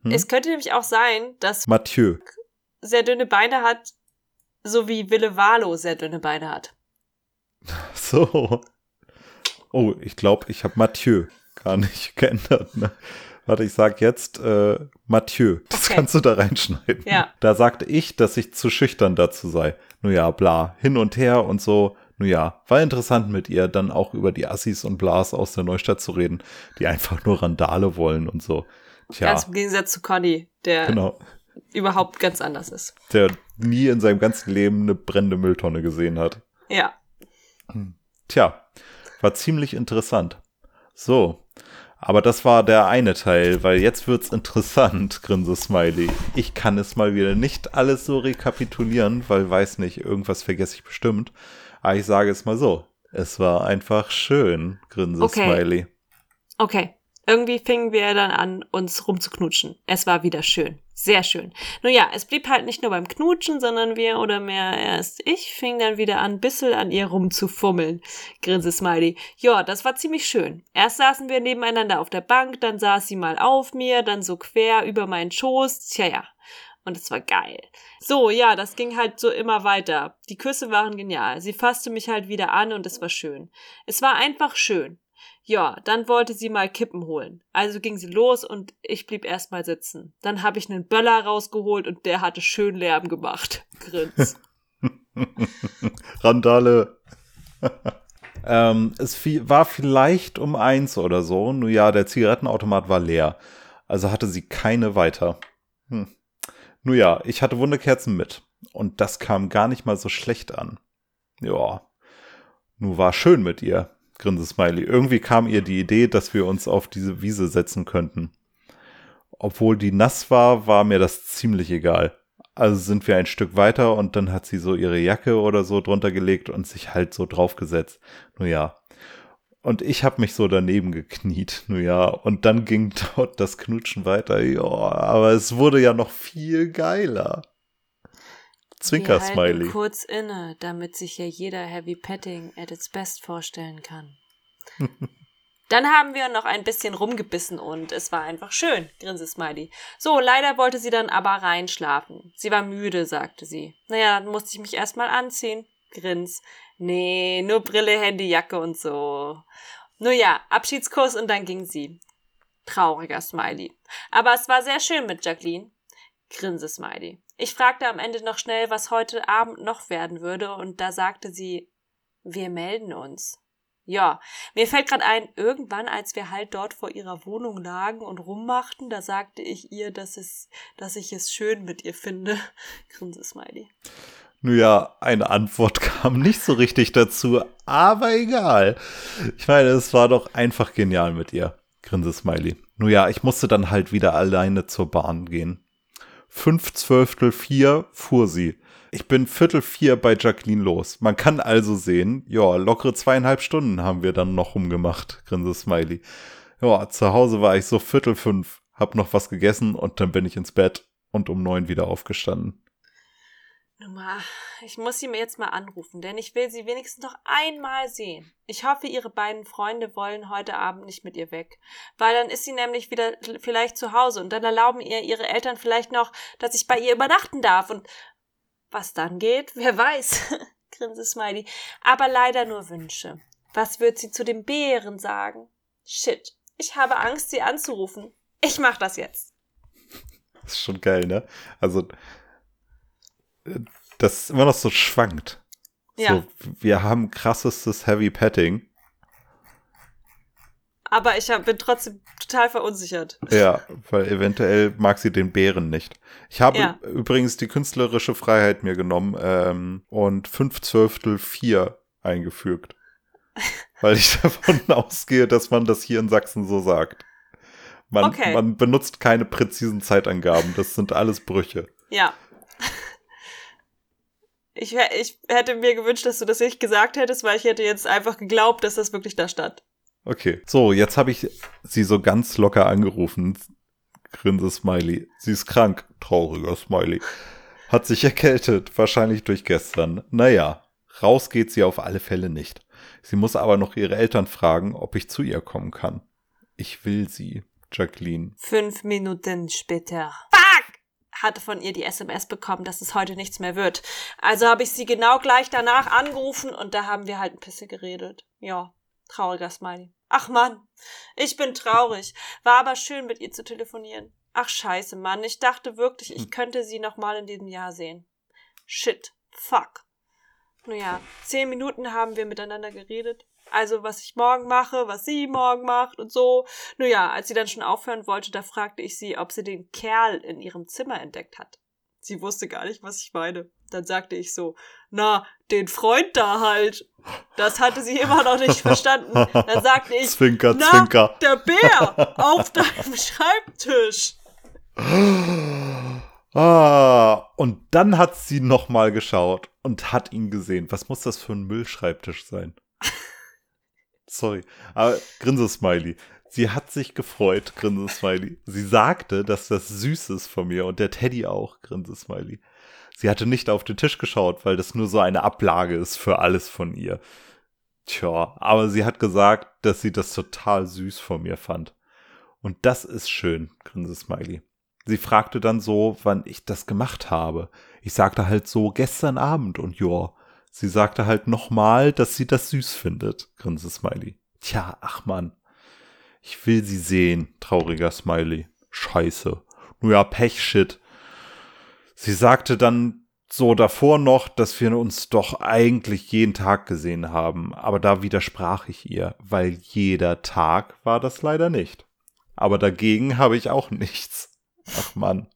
Hm? es könnte nämlich auch sein, dass Mathieu. sehr dünne Beine hat, so wie Wille Valo sehr dünne Beine hat. So. Oh, ich glaube, ich habe Mathieu gar nicht geändert. Ne? Warte, ich sag jetzt äh, Mathieu. Das Okay. kannst du da reinschneiden. Ja. Da sagte ich, dass ich zu schüchtern dazu sei. Nun ja, bla, hin und her und so. Nun ja, war interessant mit ihr dann auch über die Assis und Blas aus der Neustadt zu reden, die einfach nur Randale wollen und so. Tja, Ganz im Gegensatz zu Conny, der genau. überhaupt ganz anders ist. Der nie in seinem ganzen Leben eine brennende Mülltonne gesehen hat. Ja. Tja, war ziemlich interessant. So, aber das war der eine Teil, weil jetzt wird's interessant, grinse Smiley. Ich kann es mal wieder nicht alles so rekapitulieren, weil weiß nicht, irgendwas vergesse ich bestimmt. Aber ich sage es mal so. Es war einfach schön, grinse Okay. Smiley. Okay. Irgendwie fingen wir dann an, uns rumzuknutschen. Es war wieder schön. Sehr schön. Nun ja, es blieb halt nicht nur beim Knutschen, sondern wir oder mehr erst ich fing dann wieder an, bissel an ihr rumzufummeln. Grinse Smiley. Ja, das war ziemlich schön. Erst saßen wir nebeneinander auf der Bank, dann saß sie mal auf mir, dann so quer über meinen Schoß. Tja, ja. Und es war geil. So, ja, das ging halt so immer weiter. Die Küsse waren genial. Sie fasste mich halt wieder an und es war schön. Es war einfach schön. Ja, dann wollte sie mal Kippen holen. Also ging sie los und ich blieb erstmal sitzen. Dann habe ich einen Böller rausgeholt und der hatte schön Lärm gemacht. Grins. Randale. ähm, es war vielleicht um eins oder so. Nun ja, der Zigarettenautomat war leer. Also hatte sie keine weiter. Hm. Nun ja, ich hatte Wunderkerzen mit. Und das kam gar nicht mal so schlecht an. Ja. Nun war schön mit ihr, grinse Smiley. Irgendwie kam ihr die Idee, dass wir uns auf diese Wiese setzen könnten. Obwohl die nass war, war mir das ziemlich egal. Also sind wir ein Stück weiter und dann hat sie so ihre Jacke oder so drunter gelegt und sich halt so draufgesetzt. Nun ja. Und ich habe mich so daneben gekniet, nun ja. Und dann ging dort das Knutschen weiter. Ja, aber es wurde ja noch viel geiler. Zwinker-Smiley. kurz inne, damit sich ja jeder Heavy Petting at its best vorstellen kann. Dann haben wir noch ein bisschen rumgebissen und es war einfach schön, grinste Smiley. So, leider wollte sie dann aber reinschlafen. Sie war müde, sagte sie. Naja, dann musste ich mich erstmal anziehen. Grins. Nee, nur Brille, Handy, Jacke und so. Nur ja, Abschiedskuss und dann ging sie. Trauriger Smiley. Aber es war sehr schön mit Jacqueline. Grinse Smiley. Ich fragte am Ende noch schnell, was heute Abend noch werden würde, und da sagte sie, wir melden uns. Ja, mir fällt gerade ein, irgendwann, als wir halt dort vor ihrer Wohnung lagen und rummachten, da sagte ich ihr, dass, es, dass ich es schön mit ihr finde. Grinse Smiley. Nun ja, eine Antwort kam nicht so richtig dazu, aber egal. Ich meine, es war doch einfach genial mit ihr. Grinse Smiley. Nun ja, ich musste dann halt wieder alleine zur Bahn gehen. Fünf Zwölftel vier fuhr sie. Ich bin Viertel vier bei Jacqueline los. Man kann also sehen, ja, lockere zweieinhalb Stunden haben wir dann noch rumgemacht, grinse Smiley. Ja, zu Hause war ich so Viertel fünf, hab noch was gegessen und dann bin ich ins Bett und um neun wieder aufgestanden. Ich muss sie mir jetzt mal anrufen, denn ich will sie wenigstens noch einmal sehen. Ich hoffe, ihre beiden Freunde wollen heute Abend nicht mit ihr weg, weil dann ist sie nämlich wieder vielleicht zu Hause und dann erlauben ihr ihre Eltern vielleicht noch, dass ich bei ihr übernachten darf und was dann geht, wer weiß, grinse Smiley, aber leider nur Wünsche. Was wird sie zu dem Bären sagen? Shit, ich habe Angst, sie anzurufen. Ich mach das jetzt. Das ist schon geil, ne? Also das immer noch so schwankt. Ja. So, wir haben krassestes Heavy Petting. Aber ich hab, bin trotzdem total verunsichert. Ja, weil eventuell mag sie den Bären nicht. Ich habe Ja. übrigens die künstlerische Freiheit mir genommen ähm, und fünf Zwölftel vier eingefügt. weil ich davon ausgehe, dass man das hier in Sachsen so sagt. Man, Okay. man benutzt keine präzisen Zeitangaben. Das sind alles Brüche. Ja. Ich, ich hätte mir gewünscht, dass du das nicht gesagt hättest, weil ich hätte jetzt einfach geglaubt, dass das wirklich da stand. Okay. So, jetzt habe ich sie so ganz locker angerufen. Grinse Smiley. Sie ist krank. Trauriger Smiley. Hat sich erkältet. Wahrscheinlich durch gestern. Naja, raus geht sie auf alle Fälle nicht. Sie muss aber noch ihre Eltern fragen, ob ich zu ihr kommen kann. Ich will sie. Jacqueline. Fünf Minuten später. Fuck! Hatte von ihr die SMS bekommen, dass es heute nichts mehr wird. Also habe ich sie genau gleich danach angerufen und da haben wir halt ein bisschen geredet. Ja, trauriger Smiley. Ach Mann, ich bin traurig. War aber schön mit ihr zu telefonieren. Ach scheiße, Mann, ich dachte wirklich, ich könnte sie noch mal in diesem Jahr sehen. Shit, fuck. Nun ja, zehn Minuten haben wir miteinander geredet. Also, was ich morgen mache, was sie morgen macht und so. Nun ja, als sie dann schon aufhören wollte, da fragte ich sie, ob sie den Kerl in ihrem Zimmer entdeckt hat. Sie wusste gar nicht, was ich meine. Dann sagte ich so, na, den Freund da halt. Das hatte sie immer noch nicht verstanden. Dann sagte ich, Zwinker, na, Zwinker. der Bär auf deinem Schreibtisch. Ah, und dann hat sie nochmal geschaut und hat ihn gesehen. Was muss das für ein Müllschreibtisch sein? Sorry, aber Grinse Smiley. Sie hat sich gefreut, Grinse Smiley. Sie sagte, dass das süß ist von mir und der Teddy auch, Grinse Smiley. Sie hatte nicht auf den Tisch geschaut, weil das nur so eine Ablage ist für alles von ihr. Tja, aber sie hat gesagt, dass sie das total süß von mir fand. Und das ist schön, Grinse Smiley. Sie fragte dann so, wann ich das gemacht habe. Ich sagte halt so gestern Abend und ja. Sie sagte halt nochmal, dass sie das süß findet, grinste Smiley. Tja, ach man. Ich will sie sehen, trauriger Smiley. Scheiße. Nur ja, Pechshit. Sie sagte dann so davor noch, dass wir uns doch eigentlich jeden Tag gesehen haben, aber da widersprach ich ihr, weil jeder Tag war das leider nicht. Aber dagegen habe ich auch nichts. Ach Mann.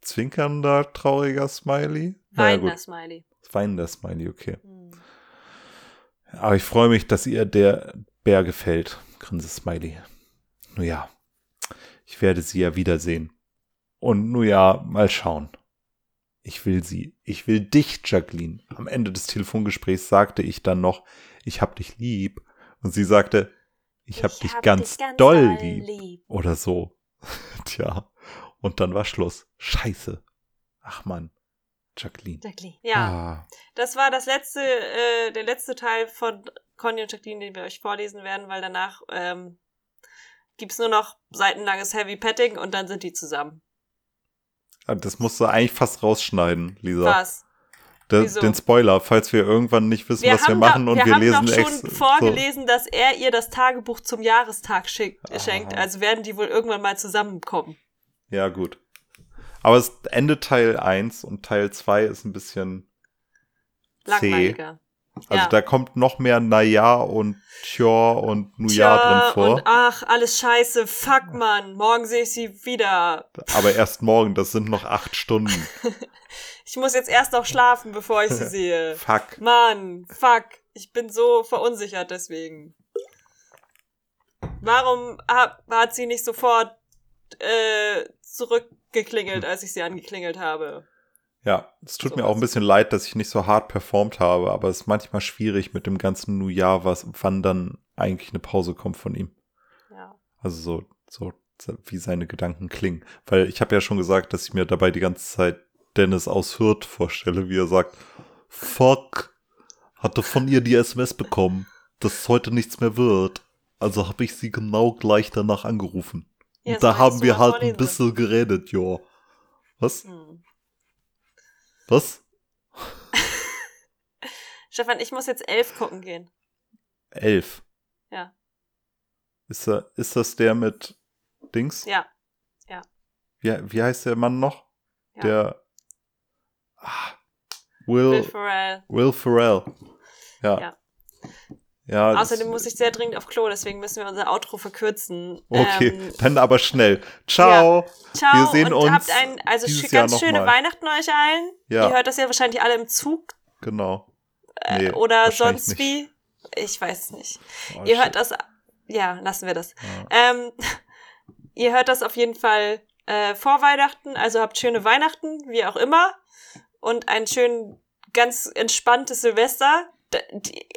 Zwinkernder, trauriger Smiley? Naja, Weinender gut. Smiley. Weinender Smiley, okay. Hm. Aber ich freue mich, dass ihr der Bär gefällt, grinse Smiley. Nun ja, ich werde sie ja wiedersehen. Und nun ja, mal schauen. Ich will sie. Ich will dich, Jacqueline. Am Ende des Telefongesprächs sagte ich dann noch, ich hab dich lieb. Und sie sagte, ich hab dich ganz, doll lieb. Oder so. Tja. Und dann war Schluss. Scheiße. Ach man. Jacqueline. Jacqueline. Ja, Ah. das war das letzte, äh, der letzte Teil von Conny und Jacqueline, die wir euch vorlesen werden, weil danach ähm, gibt's nur noch seitenlanges Heavy Petting und dann sind die zusammen. Ah, Das musst du eigentlich fast rausschneiden, Lisa. Was? Wieso? den Spoiler, falls wir irgendwann nicht wissen, was wir machen doch, und wir, wir haben lesen doch schon extra. vorgelesen, dass er ihr das Tagebuch zum Jahrestag schickt, Aha. schenkt. Also werden die wohl irgendwann mal zusammenkommen. So. Ja, gut. Aber es Ende Teil 1 und Teil 2 ist ein bisschen. Langweiliger. Also ja. da kommt noch mehr Naja und Tja und Nuja drin vor. Und ach, alles scheiße. Fuck, Mann. Morgen sehe ich sie wieder. Aber erst morgen, das sind noch acht Stunden. Ich muss jetzt erst noch schlafen, bevor ich sie sehe. Fuck. Mann, fuck. Ich bin so verunsichert deswegen. Warum hat, hat sie nicht sofort äh, zurückgeklingelt, als ich sie angeklingelt habe? Ja, es tut mir Sowas. auch ein bisschen leid, dass ich nicht so hart performt habe, aber es ist manchmal schwierig mit dem ganzen Nuja, was, wann dann eigentlich eine Pause kommt von ihm. Ja. Also so, so wie seine Gedanken klingen. Weil ich habe ja schon gesagt, dass ich mir dabei die ganze Zeit Dennis aus Hürth vorstelle, wie er sagt, fuck, hatte von ihr die SMS bekommen, dass heute nichts mehr wird. Also habe ich sie genau gleich danach angerufen. Ja, Und da haben wir halt ein bisschen geredet, ja. Was? Hm. Was? Stefan, ich muss jetzt elf gucken gehen. Elf. Ja. Ist, er, ist das der mit Dings? Ja. Wie, wie heißt der Mann noch? Ja. Der ah, Will, Will Will, Ferrell. Ferrell. Ja. Ja. Ja, Außerdem muss ich sehr dringend auf Klo, deswegen müssen wir unser Outro verkürzen. Okay, Ähm, dann aber schnell. Ciao. ciao wir sehen und uns habt ein, also Jahr ganz noch schöne mal. Weihnachten euch allen. Ja. Ihr hört das ja wahrscheinlich alle im Zug Genau. äh, Nee, oder wahrscheinlich sonst wie. Ich weiß es nicht. Oh, ihr shit. hört das, ja, lassen wir das. Ja. Ähm, ihr hört das auf jeden Fall äh, vor Weihnachten, also habt schöne Weihnachten, wie auch immer. Und ein schön, ganz entspanntes Silvester.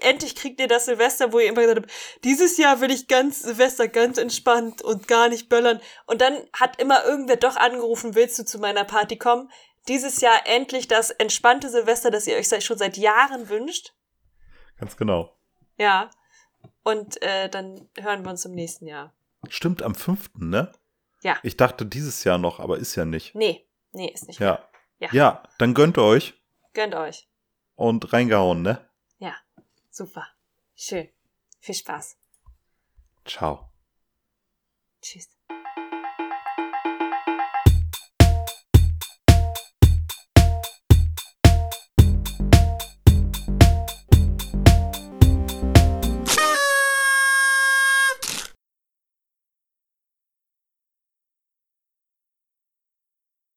Endlich kriegt ihr das Silvester, wo ihr immer gesagt habt, dieses Jahr will ich ganz Silvester ganz entspannt und gar nicht böllern. Und dann hat immer irgendwer doch angerufen, willst du zu meiner Party kommen? Dieses Jahr endlich das entspannte Silvester, das ihr euch schon seit Jahren wünscht. Ganz genau. Ja. Und äh, dann hören wir uns im nächsten Jahr. Stimmt, am 5., ne? Ja. Ich dachte dieses Jahr noch, aber ist ja nicht. Nee, nee, ist nicht. Ja. Ja. Ja, dann gönnt euch Gönnt euch. und reingehauen, ne? Super. Schön. Viel Spaß. Ciao. Tschüss.